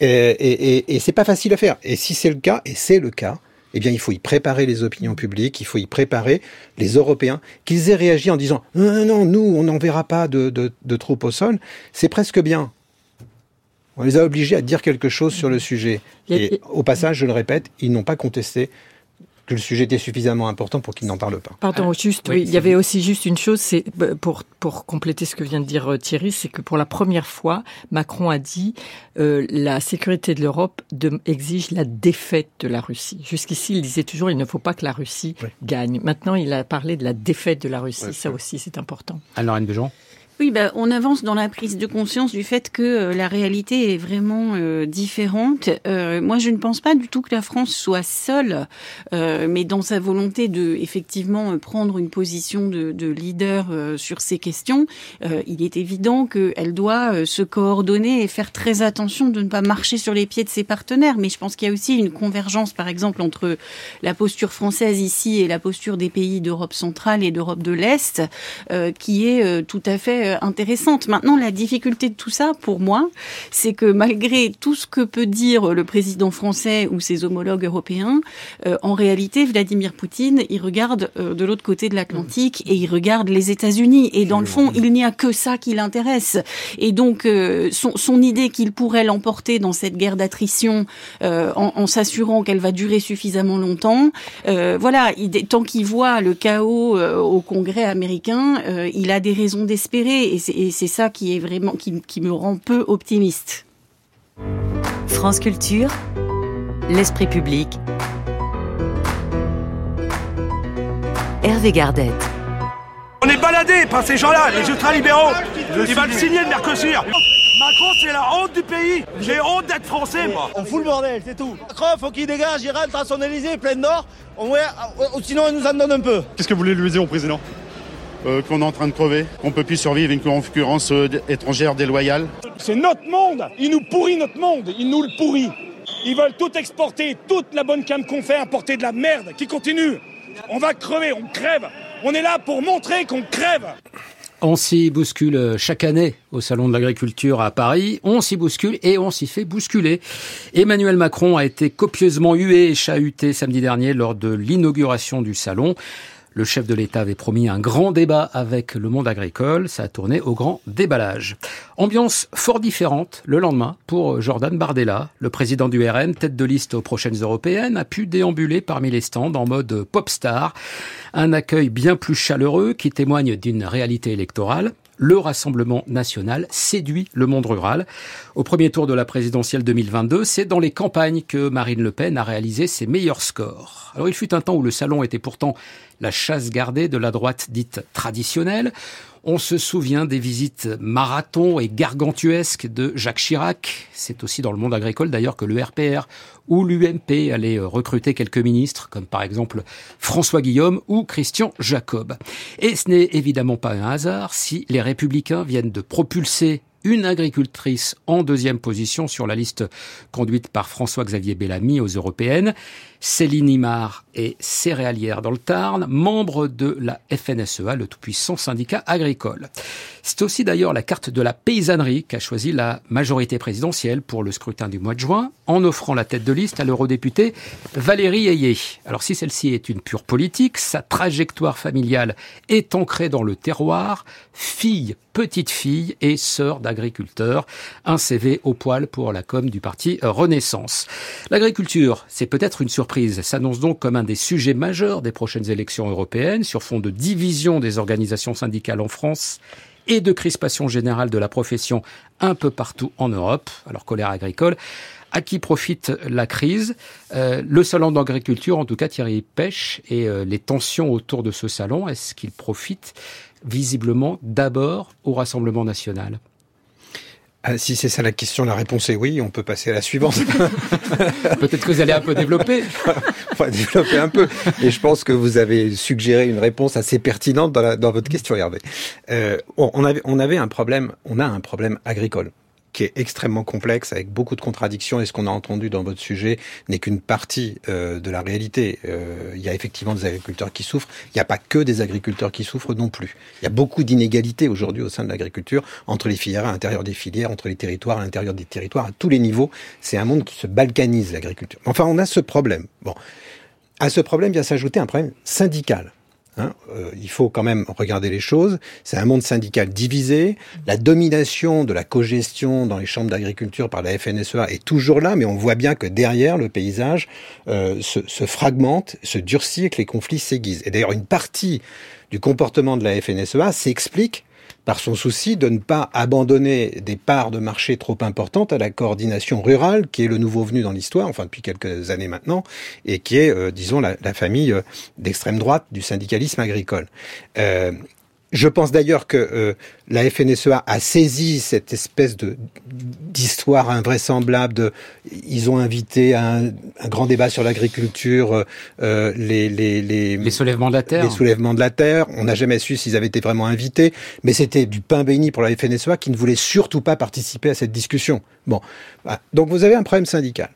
Et, et, et, et c'est pas facile à faire. Et si c'est le cas, et c'est le cas, eh bien, il faut y préparer les opinions publiques, il faut y préparer les Européens, qu'ils aient réagi en disant non, non, nous, on n'enverra pas de, de, de troupes au sol, c'est presque bien. On les a obligés à dire quelque chose sur le sujet. Et au passage, je le répète, ils n'ont pas contesté que le sujet était suffisamment important pour qu'il n'en parle pas. Pardon, juste, oui, il y avait aussi juste une chose, c'est bah, pour pour compléter ce que vient de dire euh, Thierry, c'est que pour la première fois, Macron a dit euh, la sécurité de l'Europe exige la défaite de la Russie. Jusqu'ici, il disait toujours il ne faut pas que la Russie gagne. Maintenant, il a parlé de la défaite de la Russie. Ça aussi, c'est important. Alors, Anne Bejon oui, bah, on avance dans la prise de conscience du fait que euh, la réalité est vraiment euh, différente. Euh, moi, je ne pense pas du tout que la France soit seule, mais dans sa volonté de effectivement prendre une position de, de leader sur ces questions, il est évident qu'elle doit se coordonner et faire très attention de ne pas marcher sur les pieds de ses partenaires. Mais je pense qu'il y a aussi une convergence, par exemple, entre la posture française ici et la posture des pays d'Europe centrale et d'Europe de l'Est, qui est tout à fait euh, intéressante. Maintenant, la difficulté de tout ça, pour moi, c'est que malgré tout ce que peut dire le président français ou ses homologues européens, euh, en réalité, Vladimir Poutine, il regarde euh, de l'autre côté de l'Atlantique et il regarde les États-Unis. Et dans le fond, il n'y a que ça qui l'intéresse. Et donc, son, son, idée qu'il pourrait l'emporter dans cette guerre d'attrition en, en s'assurant qu'elle va durer suffisamment longtemps, voilà, il, tant qu'il voit le chaos au Congrès américain, il a des raisons d'espérer et c'est ça qui est vraiment qui, qui me rend peu optimiste. France Culture, l'esprit public. Hervé Gardette. On est baladé par ces gens-là, les ultralibéraux. Ils veulent signer le Mercosur. Macron, c'est la honte du pays. J'ai honte d'être français, moi. On fout le bordel, c'est tout. Macron, faut qu'il dégage, il rentre à son Élysée, plein nord. sinon, il nous en donne un peu. Qu'est-ce que vous voulez lui dire au président? Euh, qu'on est en train de crever, qu'on peut plus survivre une concurrence euh, étrangère déloyale. C'est notre monde Il nous pourrit notre monde Il nous le pourrit Ils veulent tout exporter, toute la bonne cam qu'on fait, importer de la merde qui continue On va crever, on crève On est là pour montrer qu'on crève on s'y bouscule chaque année au Salon de l'Agriculture à Paris. On s'y bouscule et on s'y fait bousculer. Emmanuel Macron a été copieusement hué et chahuté samedi dernier lors de l'inauguration du salon. Le chef de l'État avait promis un grand débat avec le monde agricole. Ça a tourné au grand déballage. Ambiance fort différente le lendemain pour Jordan Bardella. Le président du RN, tête de liste aux prochaines européennes, a pu déambuler parmi les stands en mode pop star. Un accueil bien plus chaleureux qui témoigne d'une réalité électorale le Rassemblement national séduit le monde rural. Au premier tour de la présidentielle 2022, c'est dans les campagnes que Marine Le Pen a réalisé ses meilleurs scores. Alors il fut un temps où le salon était pourtant la chasse gardée de la droite dite traditionnelle. On se souvient des visites marathon et gargantuesques de Jacques Chirac. C'est aussi dans le monde agricole d'ailleurs que le RPR ou l'UMP allait euh, recruter quelques ministres, comme par exemple François Guillaume ou Christian Jacob. Et ce n'est évidemment pas un hasard si les républicains viennent de propulser une agricultrice en deuxième position sur la liste conduite par François-Xavier Bellamy aux européennes. Céline Imard est céréalière dans le Tarn, membre de la FNSEA, le tout-puissant syndicat agricole. C'est aussi d'ailleurs la carte de la paysannerie qu'a choisi la majorité présidentielle pour le scrutin du mois de juin, en offrant la tête de liste à l'eurodéputée Valérie Ayé. Alors si celle-ci est une pure politique, sa trajectoire familiale est ancrée dans le terroir, fille, petite fille et sœur d'agriculteur. Un CV au poil pour la com du parti Renaissance. L'agriculture, c'est peut-être une surprise, s'annonce donc comme un des sujets majeurs des prochaines élections européennes sur fond de division des organisations syndicales en France et de crispation générale de la profession un peu partout en Europe. Alors colère agricole. À qui profite la crise? Euh, Le salon d'agriculture, en tout cas Thierry Pêche, et euh, les tensions autour de ce salon, est-ce qu'il profite visiblement d'abord au Rassemblement national? Ah, si c'est ça la question, la réponse est oui. On peut passer à la suivante. Peut-être que vous allez un peu développer. va développer un peu. Et je pense que vous avez suggéré une réponse assez pertinente dans, la, dans votre question, Hervé. Euh, on, avait, on avait un problème, on a un problème agricole qui est extrêmement complexe, avec beaucoup de contradictions, et ce qu'on a entendu dans votre sujet n'est qu'une partie euh, de la réalité. Euh, il y a effectivement des agriculteurs qui souffrent, il n'y a pas que des agriculteurs qui souffrent non plus. Il y a beaucoup d'inégalités aujourd'hui au sein de l'agriculture, entre les filières, à l'intérieur des filières, entre les territoires, à l'intérieur des territoires, à tous les niveaux. C'est un monde qui se balkanise, l'agriculture. Enfin, on a ce problème. Bon. À ce problème vient s'ajouter un problème syndical. Hein, euh, il faut quand même regarder les choses. C'est un monde syndical divisé. La domination de la cogestion dans les chambres d'agriculture par la FNSEA est toujours là, mais on voit bien que derrière, le paysage euh, se, se, fragmente, se durcit et que les conflits s'aiguisent. Et d'ailleurs, une partie du comportement de la FNSEA s'explique par son souci de ne pas abandonner des parts de marché trop importantes à la coordination rurale, qui est le nouveau venu dans l'histoire, enfin depuis quelques années maintenant, et qui est, euh, disons, la, famille euh, d'extrême droite du syndicalisme agricole. Euh, je pense d'ailleurs que euh, la FNSEA a saisi cette espèce de d'histoire invraisemblable. De, ils ont invité un, un grand débat sur l'agriculture, euh, les, les, les, les soulèvements de la terre. Les soulèvements de la terre. On n'a jamais su s'ils avaient été vraiment invités, mais c'était du pain béni pour la FNSEA qui ne voulait surtout pas participer à cette discussion. Bon, donc vous avez un problème syndical.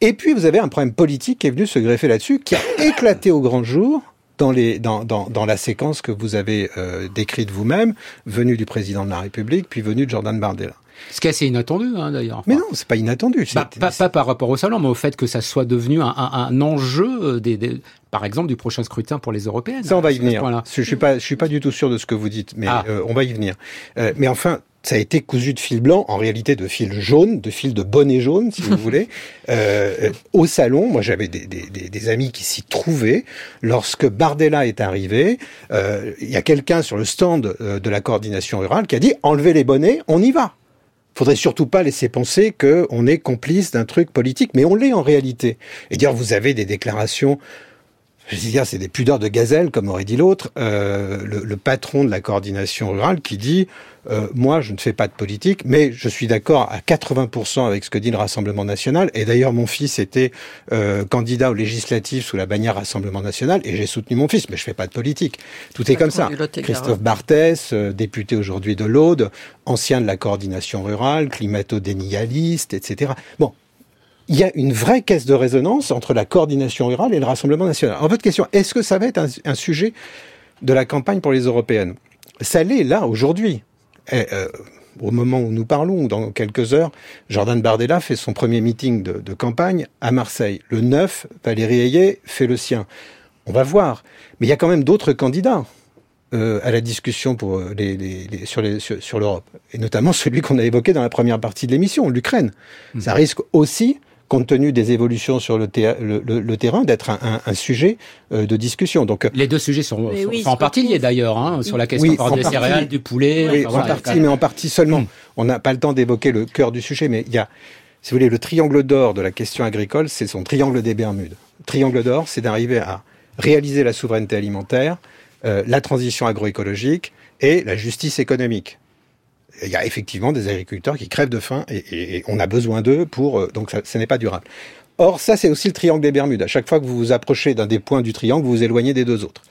Et puis vous avez un problème politique qui est venu se greffer là-dessus, qui a éclaté au grand jour dans, les, dans, dans, dans la séquence que vous avez euh, décrite vous-même, venue du président de la République, puis venue de Jordan Bardella. Ce qui est assez inattendu, hein, d'ailleurs. mais non, c'est pas inattendu. Bah, pas, pas, par rapport au salon, mais au fait que ça soit devenu un, un, un enjeu, euh, des, des, par exemple, du prochain scrutin pour les européennes. Ça, on va y venir. Je suis pas, je suis pas du tout sûr de ce que vous dites, mais ah. euh, on va y venir. Euh, mais enfin, ça a été cousu de fil blanc, en réalité de fil jaune, de fil de bonnet jaune, si vous voulez, euh, au salon. Moi, j'avais des, des, des, amis qui s'y trouvaient. Lorsque Bardella est arrivé, il y a quelqu'un sur le stand de la coordination rurale qui a dit enlevez les bonnets, on y va. Faudrait surtout pas laisser penser qu'on est complice d'un truc politique, mais on l'est en réalité. Et dire vous avez des déclarations je veux dire, c'est des pudeurs de gazelle, comme aurait dit l'autre, euh, le, le, patron de la coordination rurale qui dit euh, moi, je ne fais pas de politique, mais je suis d'accord à 80% avec ce que dit le Rassemblement national. Et d'ailleurs, mon fils était euh, candidat aux législatives sous la bannière Rassemblement national, et j'ai soutenu mon fils, mais je fais pas de politique. Tout est comme ça. Christophe Barthès, euh, député aujourd'hui de l'Aude, ancien de la coordination rurale, climato-dénialiste, etc. Bon, il y a une vraie caisse de résonance entre la coordination rurale et le Rassemblement national. En votre question, est-ce que ça va être un, un sujet de la campagne pour les européennes? Ça l'est là aujourd'hui. Eh, euh, au moment où nous parlons, dans quelques heures, Jordan Bardella fait son premier meeting de, de campagne à Marseille. Le 9, Valérie Ayé fait le sien. On va voir. Mais il y a quand même d'autres candidats. Euh, à la discussion pour euh, les, les, les, sur l'Europe, sur, et notamment celui qu'on a évoqué dans la première partie de l'émission, l'Ukraine. Mmh. Ça risque aussi compte tenu des évolutions sur le, le, le, le terrain, d'être un, un, un, sujet euh, de discussion. Donc les deux sujets sont, sont, oui, sont en partie liés d'ailleurs, hein, sur la question oui, des céréales, du poulet. Oui, enfin, en partie, mais en partie seulement. Hum. On n'a pas le temps d'évoquer le cœur du sujet, mais il y a, si vous voulez, le triangle d'or de la question agricole, c'est son triangle des Bermudes. Le triangle d'or, c'est d'arriver à réaliser la souveraineté alimentaire, la transition agroécologique et la justice économique. Il y a effectivement des agriculteurs qui crèvent de faim et, on a besoin d'eux pour donc ça, ce n'est pas durable. Or ça c'est aussi le triangle des Bermudes. À chaque fois que vous vous approchez d'un des points du triangle, vous vous éloignez des deux autres.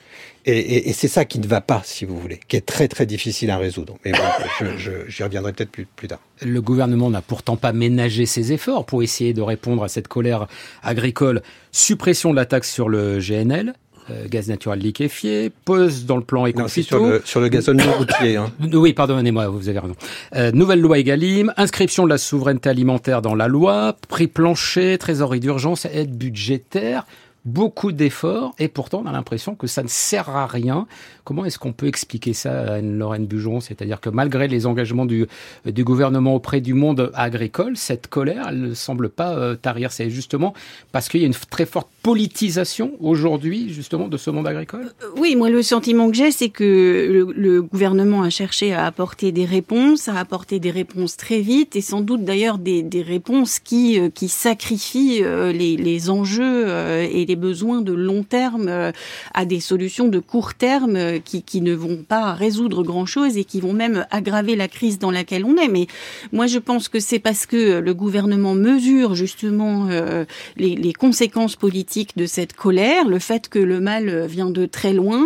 Et, c'est ça qui ne va pas, si vous voulez, qui est très très difficile à résoudre. Mais bon, j'y reviendrai peut-être plus, plus tard. Le gouvernement n'a pourtant pas ménagé ses efforts pour essayer de répondre à cette colère agricole. Suppression de la taxe sur le GNL, euh, gaz naturel liquéfié, pose dans le plan éco sur le, sur le gazole non routier. Hein. Oui, pardonnez-moi, vous avez raison. Euh, nouvelle loi Egalim, inscription de la souveraineté alimentaire dans la loi, prix plancher, trésorerie d'urgence, aide budgétaire beaucoup d'efforts et pourtant on a l'impression que ça ne sert à rien. Comment est-ce qu'on peut expliquer ça à Lorraine Bujon? C'est-à-dire que malgré les engagements du, du gouvernement auprès du monde agricole, cette colère, elle ne semble pas euh, tarir. C'est justement parce qu'il y a une très forte politisation aujourd'hui justement de ce monde agricole? Euh, Oui, moi le sentiment que j'ai, c'est que le, gouvernement a cherché à apporter des réponses, à apporter des réponses très vite et sans doute d'ailleurs des, des réponses qui, euh, qui sacrifient les, les enjeux et les besoins de long terme euh, à des solutions de court terme euh, qui, qui ne vont pas résoudre grand-chose et qui vont même aggraver la crise dans laquelle on est. Mais moi, je pense que c'est parce que le gouvernement mesure justement euh, les, les, conséquences politiques de cette colère, le fait que le mal vient de très loin.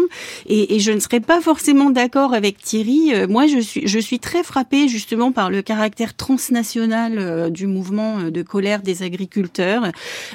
Et, je ne serais pas forcément d'accord avec Thierry. Moi, je suis, je suis très frappée justement par le caractère transnational du mouvement de colère des agriculteurs.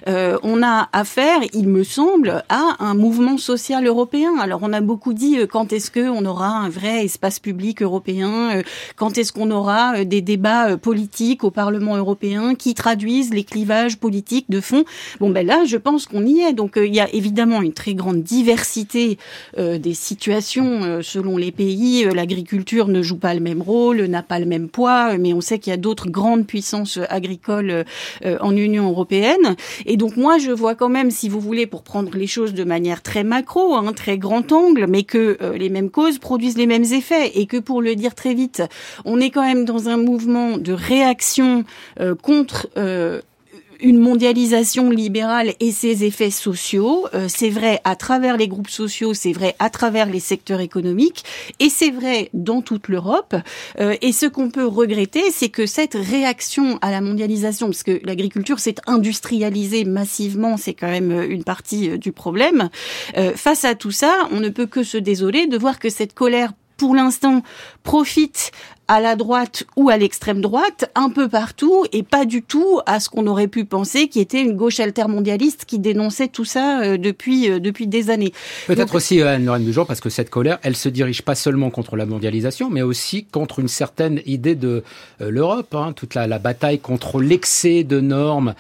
Euh, on a affaire, il me semble, à un mouvement social européen. Alors on a beaucoup dit euh, quand est-ce qu'on aura un vrai espace public européen, euh, quand est-ce qu'on aura euh, des débats politiques au Parlement européen qui traduisent les clivages politiques de fond. Bon ben là, je pense qu'on Donc il y a évidemment une très grande diversité des situations selon les pays. L'agriculture ne joue pas le même rôle, n'a pas le même poids, mais on sait qu'il y a d'autres grandes puissances agricoles en Union européenne. Et donc moi, je vois quand même, si vous voulez pour prendre les choses de manière très macro, un hein, très grand angle, mais que euh, les mêmes causes produisent les mêmes effets et que pour le dire très vite, on est quand même dans un mouvement de réaction euh, contre euh, une mondialisation libérale et ses effets sociaux. Euh, c'est vrai à travers les groupes sociaux, c'est vrai à travers les secteurs économiques, et c'est vrai dans toute l'Europe. Euh, et ce qu'on peut regretter, c'est que cette réaction à la mondialisation, parce que l'agriculture s'est industrialisée massivement, c'est quand même une partie euh, du problème. face à tout ça, on ne peut que se désoler de voir que cette colère pour l'instant profite à la droite ou à l'extrême droite, un peu partout, et pas du tout à ce qu'on aurait pu penser qui était une gauche altermondialiste qui dénonçait tout ça euh, depuis euh, depuis des années. Peut-être aussi euh, Anne-Lorraine Dujon, parce que cette colère, elle se dirige pas seulement contre la mondialisation, mais aussi contre une certaine idée de l'Europe, hein, toute la, la, bataille contre l'excès de normes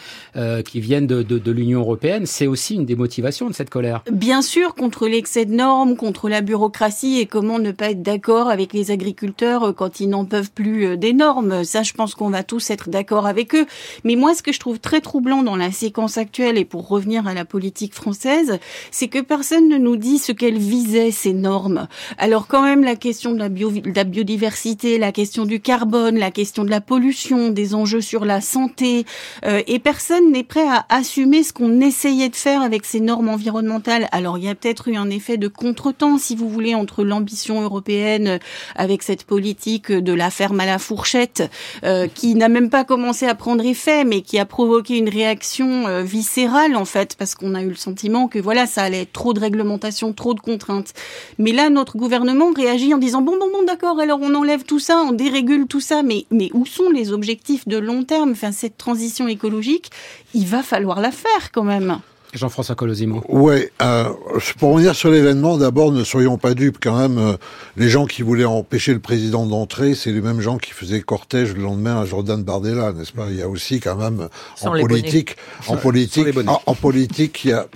qui viennent de, de, de l'Union européenne, c'est aussi une des motivations de cette colère. Bien sûr, contre l'excès de normes, contre la bureaucratie et comment ne pas être d'accord avec les agriculteurs quand ils n'en peuvent plus euh, des normes. Ça, je pense qu'on va tous être d'accord avec eux. Mais moi, ce que je trouve très troublant dans la séquence actuelle, et pour revenir à la politique française, c'est que personne ne nous dit ce qu'elles visaient, ces normes. Alors quand même, la question de la, biodiversité, la question du carbone, la question de la pollution, des enjeux sur la santé, euh, et personne n'est prêt à assumer ce qu'on essayait de faire avec ces normes environnementales. Alors il y a peut-être eu un effet de contretemps, si vous voulez, entre l'ambition européenne avec cette politique de la ferme à la fourchette, euh, qui n'a même pas commencé à prendre effet, mais qui a provoqué une réaction euh, viscérale en fait, parce qu'on a eu le sentiment que voilà, ça allait être trop de réglementation, trop de contraintes. Mais là, notre gouvernement réagit en disant bon, bon, bon, d'accord, alors on enlève tout ça, on dérégule tout ça, mais mais où sont les objectifs de long terme? Enfin, cette transition écologique, il va falloir la faire quand même. Jean-François Colosimo. Oui, euh, pour revenir sur l'événement, d'abord, ne soyons pas dupes quand même. Euh, les gens qui voulaient empêcher le président d'entrer, c'est les mêmes gens qui faisaient cortège le lendemain à Jordan Bardella, n'est-ce pas? Il y a aussi quand même en politique, en politique, en, politique, il y a,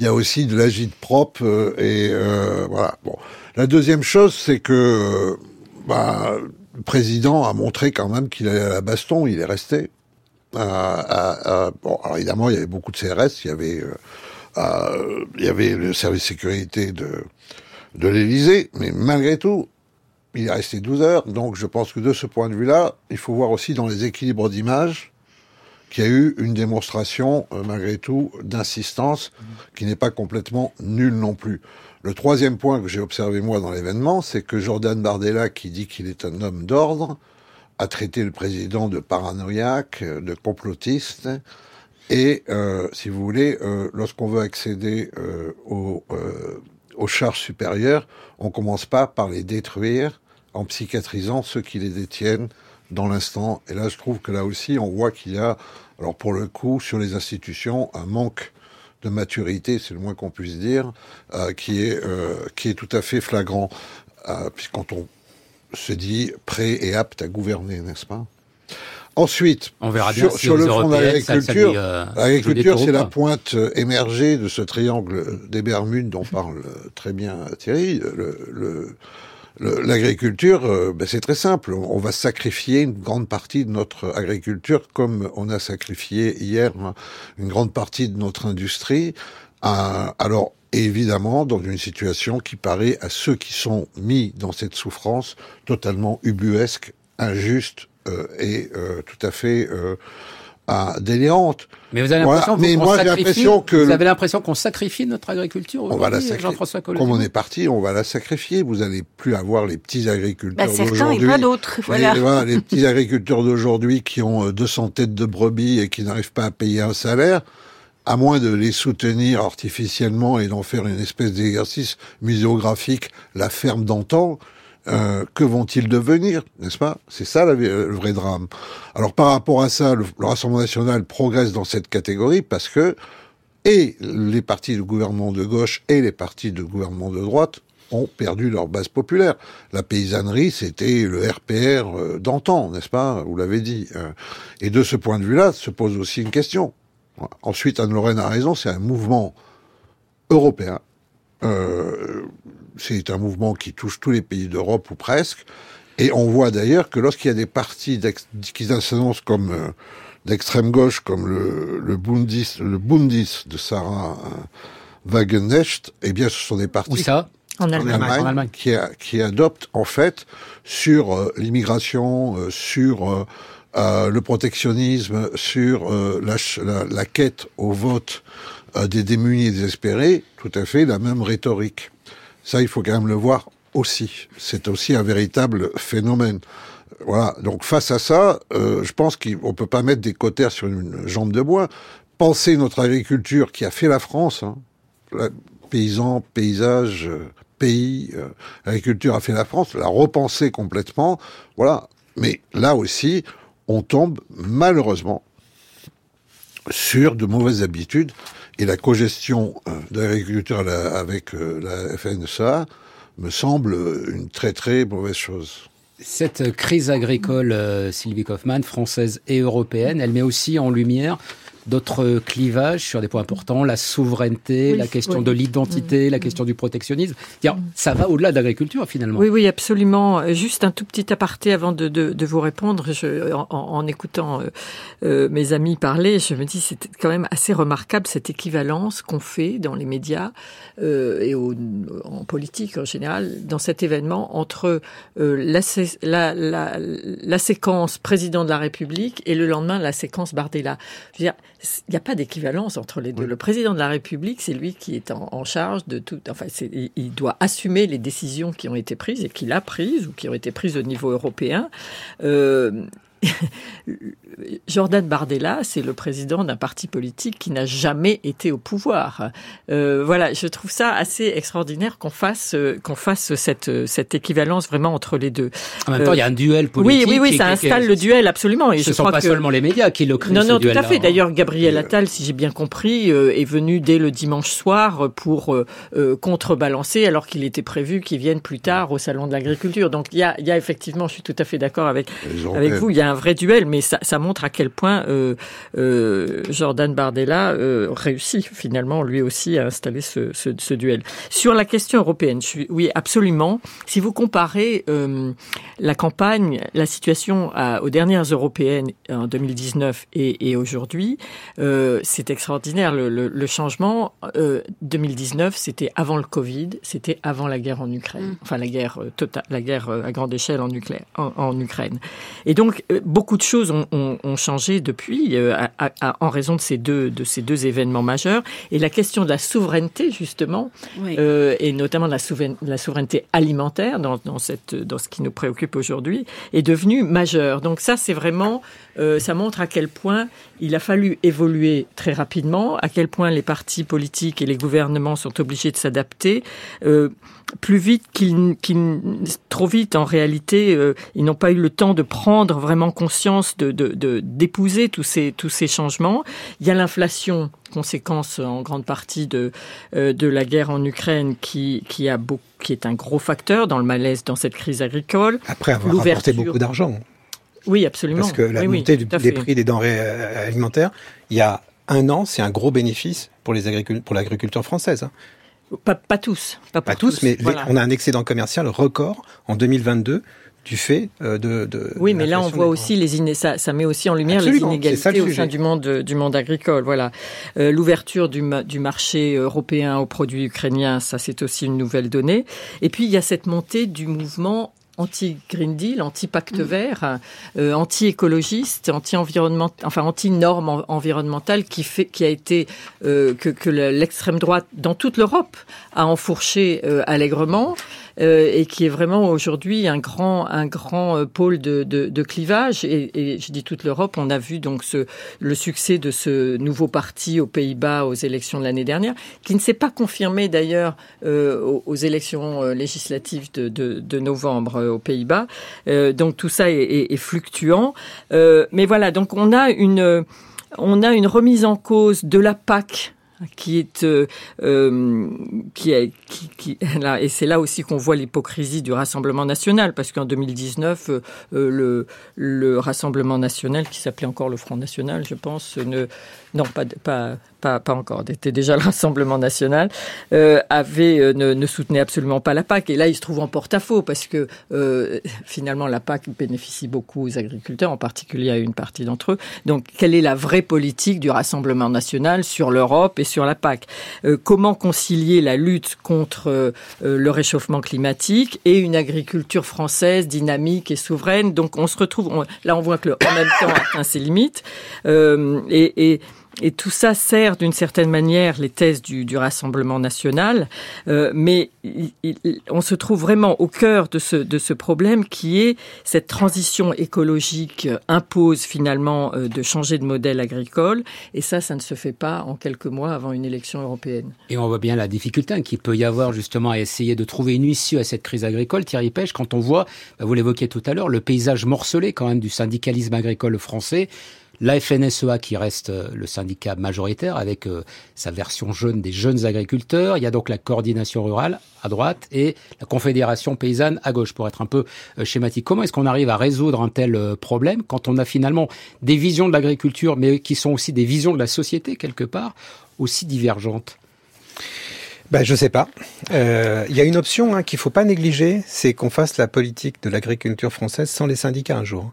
il y a, aussi de l'agite propre euh, et euh, voilà. Bon, la deuxième chose, c'est que bah, le président a montré quand même qu'il allait à la baston. Il est resté. Euh, bon, alors évidemment, il y avait beaucoup de CRS, il y avait, euh, euh, il y avait le service sécurité de, de l'Élysée, mais malgré tout, il est resté 12 heures, donc je pense que de ce point de vue-là, il faut voir aussi dans les équilibres d'image qu'il y a eu une démonstration, euh, malgré tout, d'insistance qui n'est pas complètement nulle non plus. Le troisième point que j'ai observé moi dans l'événement, c'est que Jordan Bardella, qui dit qu'il est un homme d'ordre, a traité le président de paranoïaque, de complotiste, et euh, si vous voulez, euh, lorsqu'on veut accéder euh, aux, charges supérieures, on commence pas par les détruire en psychiatrisant ceux qui les détiennent dans l'instant. Et là, je trouve que là aussi, on voit qu'il y a, alors pour le coup, sur les institutions, un manque de maturité, c'est le moins qu'on puisse dire, qui est qui est tout à fait flagrant, puis quand se dit prêt et apte à gouverner, n'est-ce pas? Ensuite, On verra bien sur, si sur aux le front de l'agriculture, euh, l'agriculture, c'est la pointe euh, émergée de ce triangle des Bermudes dont parle euh, très bien Thierry. Le- le- le- L'agriculture, euh, ben, c'est très simple. On va sacrifier une grande partie de notre agriculture, comme on a sacrifié hier hein, une grande partie de notre industrie. à- alors, évidemment, dans une situation qui paraît à ceux qui sont mis dans cette souffrance totalement ubuesque, injuste euh, et euh, tout à fait euh, délirante. Mais vous avez Voilà. l'impression vous, Mais qu'on sacrifie- l'impression que vous le- avez l'impression qu'on sacrifie notre agriculture on va la sacrifier. Jean-François Comme on est parti, on va la sacrifier. Vous allez plus avoir les petits agriculteurs Bah, certains et d'aujourd'hui. pas d'autres, Les- voilà. voilà, les petits agriculteurs d'aujourd'hui qui ont euh, 200 têtes de brebis et qui n'arrivent pas à payer un salaire, à moins de les soutenir artificiellement et d'en faire une espèce d'exercice muséographique, la ferme d'antan, euh, que vont-ils devenir, n'est-ce pas? C'est ça le vrai drame. Alors par rapport à ça, le, le Rassemblement national progresse dans cette catégorie parce que et les partis de gouvernement de gauche et les partis de gouvernement de droite ont perdu leur base populaire. La paysannerie, c'était le RPR euh, d'antan, n'est-ce pas? Vous l'avez dit. euh. Et de ce point de vue-là, se pose aussi une question. Ensuite, Anne-Lorraine a raison, c'est un mouvement européen. Euh, c'est un mouvement qui touche tous les pays d'Europe ou presque. Et on voit d'ailleurs que lorsqu'il y a des partis qui s'annoncent comme euh, d'extrême gauche, comme le, le Bundis, le Bundis de Sarah euh, Wagenknecht, eh bien, ce sont des partis Où ça? En en Allemagne. Allemagne, En Allemagne. qui, a- qui adoptent en fait sur euh, l'immigration, euh, sur euh, le protectionnisme, sur euh, la, la, la quête au vote euh, des démunis et désespérés, tout à fait la même rhétorique. Ça, il faut quand même le voir aussi. C'est aussi un véritable phénomène. Voilà. Donc face à ça, euh, je pense qu'on peut pas mettre des cotères sur une jambe de bois. Penser notre agriculture qui a fait la France, hein, paysans, paysages, euh, pays, l'agriculture a fait la France, la repenser complètement, voilà. Mais là aussi, on tombe malheureusement sur de mauvaises habitudes et la cogestion euh, de l'agriculture à la- avec euh, la FNSA me semble une très très mauvaise chose. Cette crise agricole, euh, Sylvie Kaufmann, française et européenne, elle met aussi en lumière d'autres clivages sur des points importants, la souveraineté, Oui, la question oui. de l'identité, la question du protectionnisme. Ça va au-delà de l'agriculture finalement. Oui, oui, absolument. Juste un tout petit aparté avant de, de, de vous répondre. Je, en, en écoutant euh, euh, mes amis parler, je me dis c'est quand même assez remarquable cette équivalence qu'on fait dans les médias euh, et au, en politique en général dans cet événement entre euh, la, la, la, la séquence président de la République et le lendemain la séquence Bardella. Je veux dire, il n'y a pas d'équivalence entre les deux. Le président de la République, c'est lui qui est en, en charge de tout. Enfin, il doit assumer les décisions qui ont été prises et qu'il a prises ou qui ont été prises au niveau européen. Euh, Jordan Bardella, c'est le président d'un parti politique qui n'a jamais été au pouvoir. Euh, voilà, je trouve ça assez extraordinaire qu'on fasse euh, qu'on fasse cette cette équivalence vraiment entre les deux. En même temps, il y a un duel Oui, politique. oui, oui, qui- ça qui- installe le duel absolument. Et Ce je ne sont crois pas que... seulement les médias qui le créent. Non, ce non, tout à fait. hein. D'ailleurs, Gabriel Attal, si j'ai bien compris, euh, est venu dès le dimanche soir pour euh, euh, contrebalancer, alors qu'il était prévu qu'il vienne plus tard au salon de l'agriculture. Donc, il y a, il y a effectivement, je suis tout à fait d'accord avec avec vous, il y a un vrai duel, mais ça, ça montre à quel point euh, euh, Jordan Bardella euh, réussit finalement lui aussi à installer ce, ce, ce duel. Sur la question européenne, je suis, oui, absolument. Si vous comparez la campagne, la situation à- aux dernières européennes en 2019 et, et aujourd'hui, c'est extraordinaire le, le, le changement. Euh, 2019, c'était avant le Covid, c'était avant la guerre en Ukraine, enfin la guerre totale, la guerre à grande échelle en, nucléaire, en, en Ukraine. Et donc, beaucoup de choses ont, ont, ont changé depuis euh, à, à, en raison de ces deux de ces deux événements majeurs. Et la question de la souveraineté justement, Oui. euh, et notamment de la, souver- la souveraineté alimentaire dans, dans cette dans ce qui nous préoccupe aujourd'hui, est devenue majeure. Donc ça, c'est vraiment euh, ça montre à quel point il a fallu évoluer très rapidement, à quel point les partis politiques et les gouvernements sont obligés de s'adapter euh, plus vite qu'ils qu'ils- trop vite en réalité euh, ils n'ont pas eu le temps de prendre vraiment conscience de de- de- d'épouser tous ces tous ces changements. Il y a l'inflation conséquence en grande partie de euh, de la guerre en Ukraine qui qui a beaucoup qui est un gros facteur dans le malaise dans cette crise agricole. Après avoir L'ouverture- beaucoup d'argent. Oui, absolument. Parce que la Oui, oui, montée du- des prix des denrées euh, alimentaires, il y a un an, c'est un gros bénéfice pour les agricul- pour l'agriculture française. hein. Pas, pas tous. Pas, tous, mais les- on a un excédent commercial record en 2022 du fait euh, de, de Oui, mais là, on voit aussi les ça, ça met aussi en lumière Absolument, les inégalités au sein du monde euh, du monde agricole. Voilà, Euh, l'ouverture du, ma- du marché européen aux produits ukrainiens, ça c'est aussi une nouvelle donnée. Et puis il y a cette montée du mouvement anti-Green Deal, anti-pacte vert, euh, anti-écologiste, anti-environnement, enfin anti-normes en- environnementales qui fait, qui a été euh, que, que le- l'extrême droite dans toute l'Europe a enfourché euh, allègrement et qui est vraiment aujourd'hui un grand un grand euh, pôle de, de, de clivage. Et, et je dis toute l'Europe. On a vu donc ce le succès de ce nouveau parti aux Pays-Bas aux élections de l'année dernière qui ne s'est pas confirmé d'ailleurs euh, aux, aux élections euh, législatives de, de, de novembre euh, aux Pays-Bas. Euh, donc tout ça est, est, est fluctuant. Euh, mais voilà donc on a une on a une remise en cause de la PAC qui est euh, euh, qui est qui, qui là et c'est là aussi qu'on voit l'hypocrisie du Rassemblement national parce qu'en 2019 euh, euh, le le Rassemblement national qui s'appelait encore le Front national je pense ne non pas pas pas, pas encore. Était déjà le Rassemblement national euh, avait euh, ne, ne soutenait absolument pas la PAC. Et là il se trouve en porte-à-faux parce que euh, finalement la PAC bénéficie beaucoup aux agriculteurs en particulier à une partie d'entre eux. Donc quelle est la vraie politique du Rassemblement national sur l'Europe et sur la PAC? Euh, comment concilier la lutte contre euh, le réchauffement climatique et une agriculture française dynamique et souveraine? Donc on se retrouve on- là on voit que le en même temps atteint ses limites euh, et, et et tout ça sert d'une certaine manière les thèses du, Rassemblement national, euh, mais on se trouve vraiment au cœur de ce, de ce problème qui est cette transition écologique euh, impose finalement euh, de changer de modèle agricole, et ça, ça ne se fait pas en quelques mois avant une élection européenne. Et on voit bien la difficulté qu'il peut y avoir justement à essayer de trouver une issue à cette crise agricole. Thierry Pêche, quand on voit, bah, vous l'évoquiez tout à l'heure, le paysage morcelé quand même du syndicalisme agricole français, la FNSEA qui reste euh, le syndicat majoritaire avec euh, sa version jeune des jeunes agriculteurs. Il y a donc la coordination rurale à droite et la confédération paysanne à gauche pour être un peu euh, schématique. Comment est-ce qu'on arrive à résoudre un tel problème quand on a finalement des visions de l'agriculture mais qui sont aussi des visions de la société quelque part aussi divergentes? Ben, je sais pas. Il y a une option hein, qu'il faut pas négliger, c'est qu'on fasse la politique de l'agriculture française sans les syndicats un jour.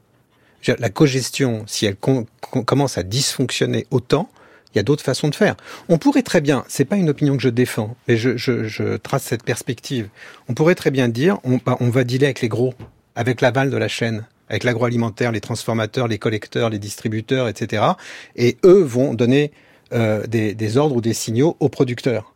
La cogestion, si elle commence à dysfonctionner autant, il y a d'autres façons de faire. On pourrait très bien, c'est pas une opinion que je défends, mais je, je, je trace cette perspective. On pourrait très bien dire, on, bah, va dealer avec les gros, avec l'aval de la chaîne, avec l'agroalimentaire, les transformateurs, les collecteurs, les distributeurs, etc. Et eux vont donner euh, des ordres ou des signaux aux producteurs.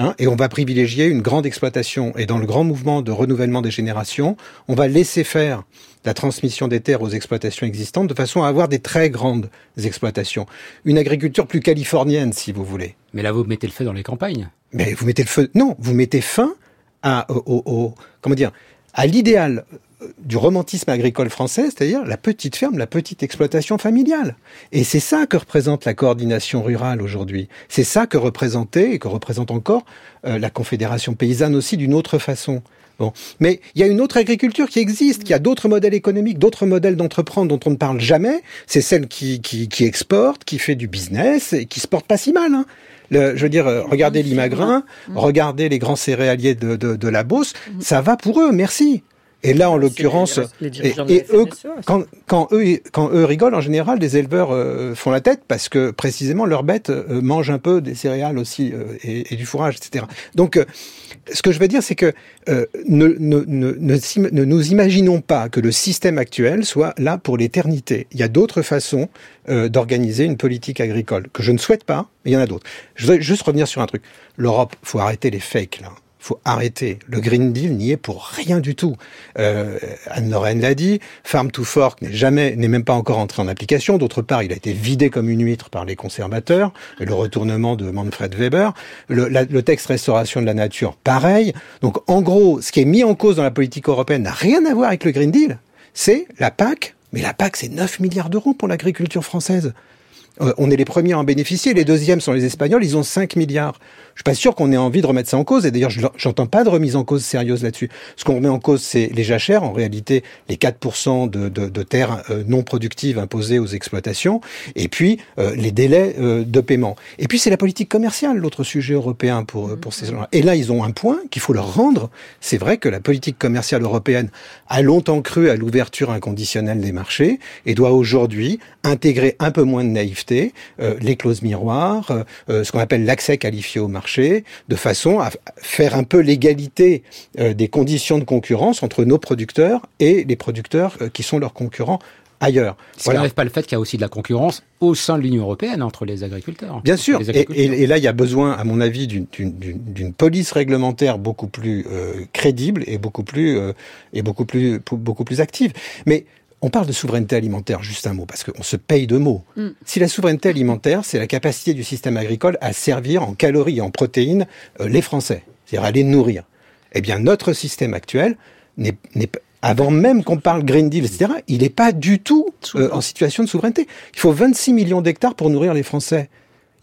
Hein, et on va privilégier une grande exploitation. Et dans le grand mouvement de renouvellement des générations, on va laisser faire la transmission des terres aux exploitations existantes de façon à avoir des très grandes exploitations. Une agriculture plus californienne, si vous voulez. Mais là, vous mettez le feu dans les campagnes. Mais vous mettez le feu. Non, vous mettez fin à, au, au- au- comment dire, à l'idéal du romantisme agricole français, c'est-à-dire la petite ferme, la petite exploitation familiale. Et c'est ça que représente la coordination rurale aujourd'hui. C'est ça que représentait et que représente encore euh, la Confédération paysanne aussi d'une autre façon. Bon. Mais il y a une autre agriculture qui existe, qui a d'autres modèles économiques, d'autres modèles d'entreprendre dont on ne parle jamais. C'est celle qui, qui, qui exporte, qui fait du business et qui se porte pas si mal. Hein. Le, je veux dire, euh, regardez l'Imagrin, regardez les grands céréaliers de, de, de la Beauce, ça va pour eux, merci. Et là, en l'occurrence, les et, et eux, quand, quand eux, quand eux rigolent, en général, les éleveurs euh, font la tête parce que précisément leurs bêtes euh, mangent un peu des céréales aussi euh, et, et du fourrage, etc. Donc, ce que je veux dire, c'est que ne, ne, ne, ne, nous imaginons pas que le système actuel soit là pour l'éternité. Il y a d'autres façons d'organiser une politique agricole que je ne souhaite pas, mais il y en a d'autres. Je voudrais juste revenir sur un truc. L'Europe, faut arrêter les fakes là faut arrêter. Le Green Deal n'y est pour rien du tout. Euh, Anne Lorraine l'a dit, Farm to Fork n'est jamais, n'est même pas encore entré en application. D'autre part, il a été vidé comme une huître par les conservateurs. Le retournement de Manfred Weber, le, texte restauration de la nature, pareil. Donc, en gros, ce qui est mis en cause dans la politique européenne n'a rien à voir avec le Green Deal. C'est la PAC. Mais la PAC, c'est 9 milliards d'euros pour l'agriculture française. Euh, on est les premiers à en bénéficier. Les deuxièmes sont les Espagnols, ils ont 5 milliards. Je suis pas sûr qu'on ait envie de remettre ça en cause. Et d'ailleurs, j'entends pas de remise en cause sérieuse là-dessus. Ce qu'on remet en cause, c'est les jachères. En réalité, les 4% de, de, de terres euh, non productives imposées aux exploitations. Et puis, euh, les délais de paiement. Et puis, c'est la politique commerciale, l'autre sujet européen pour, pour ces gens-là. Et là, ils ont un point qu'il faut leur rendre. C'est vrai que la politique commerciale européenne a longtemps cru à l'ouverture inconditionnelle des marchés et doit aujourd'hui intégrer un peu moins de naïveté, euh, les clauses miroirs, euh, euh, ce qu'on appelle l'accès qualifié au marché, de façon à faire un peu l'égalité des conditions de concurrence entre nos producteurs et les producteurs qui sont leurs concurrents ailleurs. Ce voilà. n'arrive pas le fait qu'il y a aussi de la concurrence au sein de l'Union européenne entre les agriculteurs. Bien sûr. Et, et, là, il y a besoin, à mon avis, d'une police réglementaire beaucoup plus euh, crédible et beaucoup plus euh, et beaucoup plus beaucoup plus active. Mais on parle de souveraineté alimentaire, juste un mot, parce qu'on se paye de mots. Mm. Si la souveraineté alimentaire, c'est la capacité du système agricole à servir en calories et en protéines euh, les Français, c'est-à-dire à les nourrir, eh bien notre système actuel n'est avant même qu'on parle Green Deal, etc., il n'est pas du tout euh, en situation de souveraineté. Il faut 26 millions d'hectares pour nourrir les Français.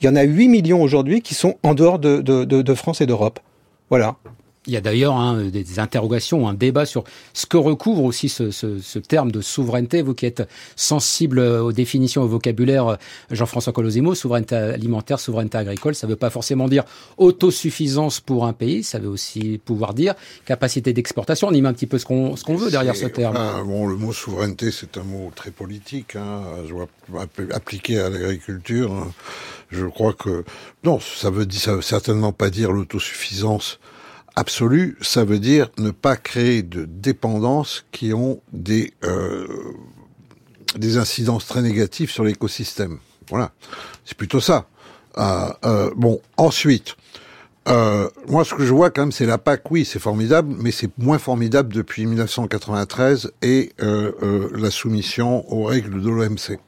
Il y en a 8 millions aujourd'hui qui sont en dehors de, de, de, de France et d'Europe. Voilà. Il y a d'ailleurs hein, des interrogations, un débat sur ce que recouvre aussi ce, ce, ce, terme de souveraineté. Vous qui êtes sensible aux définitions, au vocabulaire, Jean-François Colosimo, souveraineté alimentaire, souveraineté agricole, ça ne veut pas forcément dire autosuffisance pour un pays, ça veut aussi pouvoir dire capacité d'exportation. On y met un petit peu ce qu'on ce qu'on veut derrière ce terme. bon, le mot souveraineté, c'est un mot très politique, hein, appliqué à l'agriculture. Hein. Je crois que non, ça veut, ça veut certainement pas dire l'autosuffisance absolu, ça veut dire ne pas créer de dépendances qui ont des euh, incidences très négatives sur l'écosystème. Voilà, c'est plutôt ça. Euh, euh, bon, ensuite, moi ce que je vois quand même, c'est la PAC. Oui, c'est formidable, mais c'est moins formidable depuis 1993 et la soumission aux règles de l'OMC.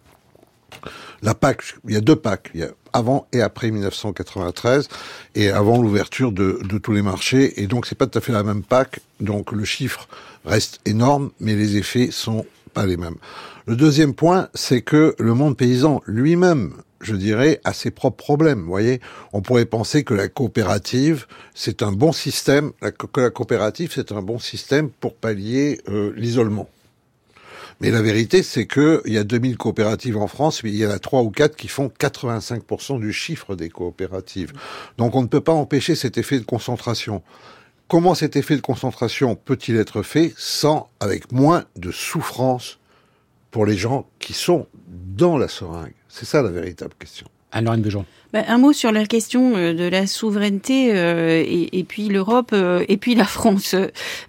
La PAC, il y a deux PAC. Il y a avant et après 1993 et avant l'ouverture de, tous les marchés. Et donc c'est pas tout à fait la même PAC. Donc le chiffre reste énorme, mais les effets sont pas les mêmes. Le deuxième point, c'est que le monde paysan lui-même je dirais, a ses propres problèmes. Vous voyez, on pourrait penser que la coopérative, c'est un bon système, que la coopérative, c'est un bon système pour pallier euh, l'isolement. Mais la vérité, c'est que il y a 2000 coopératives en France, mais il y en a trois ou quatre qui font 85% du chiffre des coopératives. Donc on ne peut pas empêcher cet effet de concentration. Comment cet effet de concentration peut-il être fait sans, avec moins de souffrance pour les gens qui sont dans la seringue? C'est ça la véritable question. Bejon. Bah, un mot sur la question euh, de la souveraineté euh, et, et, puis l'Europe euh, et puis la France.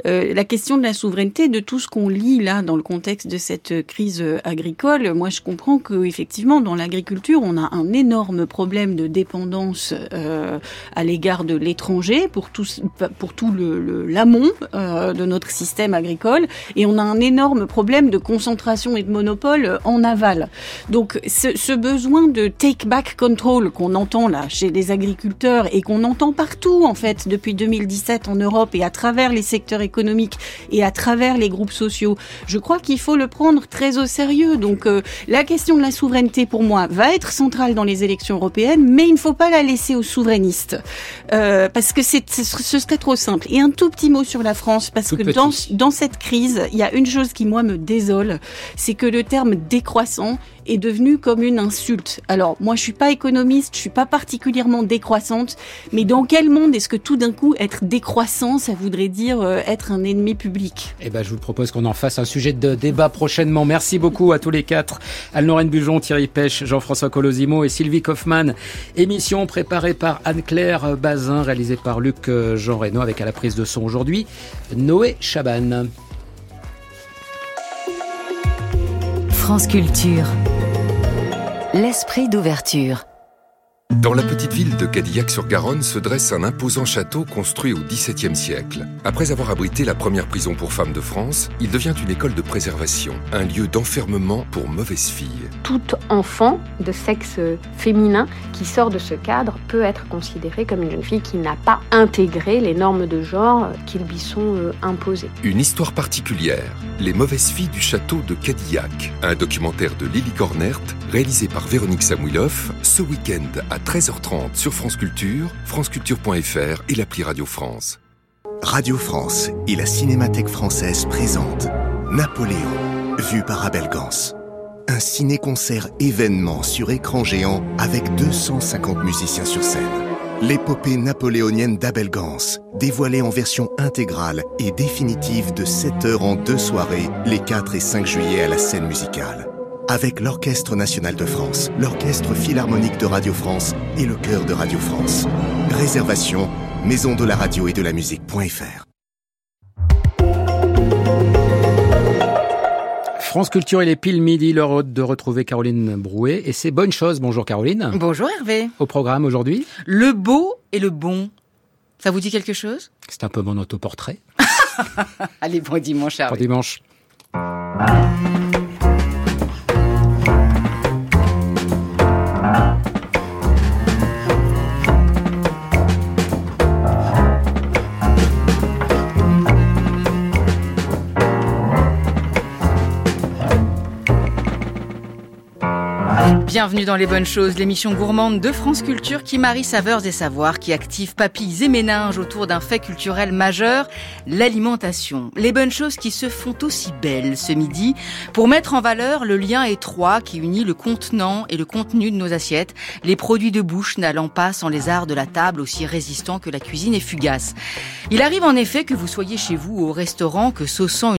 la question de la souveraineté, de tout ce qu'on lit là dans le contexte de cette crise agricole, moi je comprends que effectivement dans l'agriculture on a un énorme problème de dépendance à l'égard de l'étranger pour tout pour tout le l'amont de notre système agricole et on a un énorme problème de concentration et de monopole en aval. Donc ce, ce besoin de take back control qu'on entend là chez les agriculteurs et qu'on entend partout en fait depuis 2017 en Europe et à travers les secteurs économiques et à travers les groupes sociaux, je crois qu'il faut le prendre très au sérieux. Donc euh, la question de la souveraineté pour moi va être centrale dans les élections européennes, mais il ne faut pas la laisser aux souverainistes euh, parce que c'est ce serait trop simple. Et un tout petit mot sur la France parce que dans dans cette crise, il y a une chose qui moi me désole, c'est que le terme décroissant est devenu comme une insulte. Alors moi je suis pas économiste, Je suis pas particulièrement décroissante, mais dans quel monde est-ce que tout d'un coup être décroissant, ça voudrait dire euh, être un ennemi public? Eh ben, je vous propose qu'on en fasse un sujet de débat prochainement. Merci beaucoup à tous les quatre. Anne-Lorraine Bujon, Thierry Pêche, Jean-François Colosimo et Sylvie Kaufmann. Émission préparée par Anne-Claire Bazin, réalisée par Luc euh, Jean Reno avec à la prise de son aujourd'hui Noé Chaban. France Culture. L'esprit d'ouverture. Dans la petite ville de Cadillac-sur-Garonne se dresse un imposant château construit au XVIIe siècle. Après avoir abrité la première prison pour femmes de France, il devient une école de préservation, un lieu d'enfermement pour mauvaises filles. Tout enfant de sexe féminin qui sort de ce cadre peut être considéré comme une jeune fille qui n'a pas intégré les normes de genre qui lui sont euh, imposées. Une histoire particulière, Les mauvaises filles du château de Cadillac, un documentaire de Lily Cornert, réalisé par Véronique Samouilov, ce week-end à 13h30 sur France Culture, franceculture.fr et l'appli Radio France. Radio France et la Cinémathèque française présentent Napoléon, vu par Abel Gance. Un ciné-concert événement sur écran géant avec 250 musiciens sur scène. L'épopée napoléonienne d'Abel Gance, dévoilée en version intégrale et définitive de 7 heures en deux soirées, les 4 et 5 juillet à la scène musicale. Avec l'Orchestre national de France, l'Orchestre philharmonique de Radio France et le chœur de Radio France. Réservation maison de la radio et de la musique.fr. France Culture, il est pile midi, l'heure de retrouver Caroline Brouet et c'est bonne chose. Bonjour Caroline. Bonjour Hervé. Au programme aujourd'hui Le beau et le bon. Ça vous dit quelque chose? C'est un peu mon autoportrait. Allez, bon dimanche Hervé. Bon dimanche. Bienvenue dans Les Bonnes Choses, l'émission gourmande de France Culture qui marie saveurs et savoirs, qui active papilles et méninges autour d'un fait culturel majeur, l'alimentation. Les bonnes choses qui se font aussi belles ce midi pour mettre en valeur le lien étroit qui unit le contenant et le contenu de nos assiettes, les produits de bouche n'allant pas sans les arts de la table aussi résistants que la cuisine est fugace. Il arrive en effet que vous soyez chez vous au restaurant, que saussant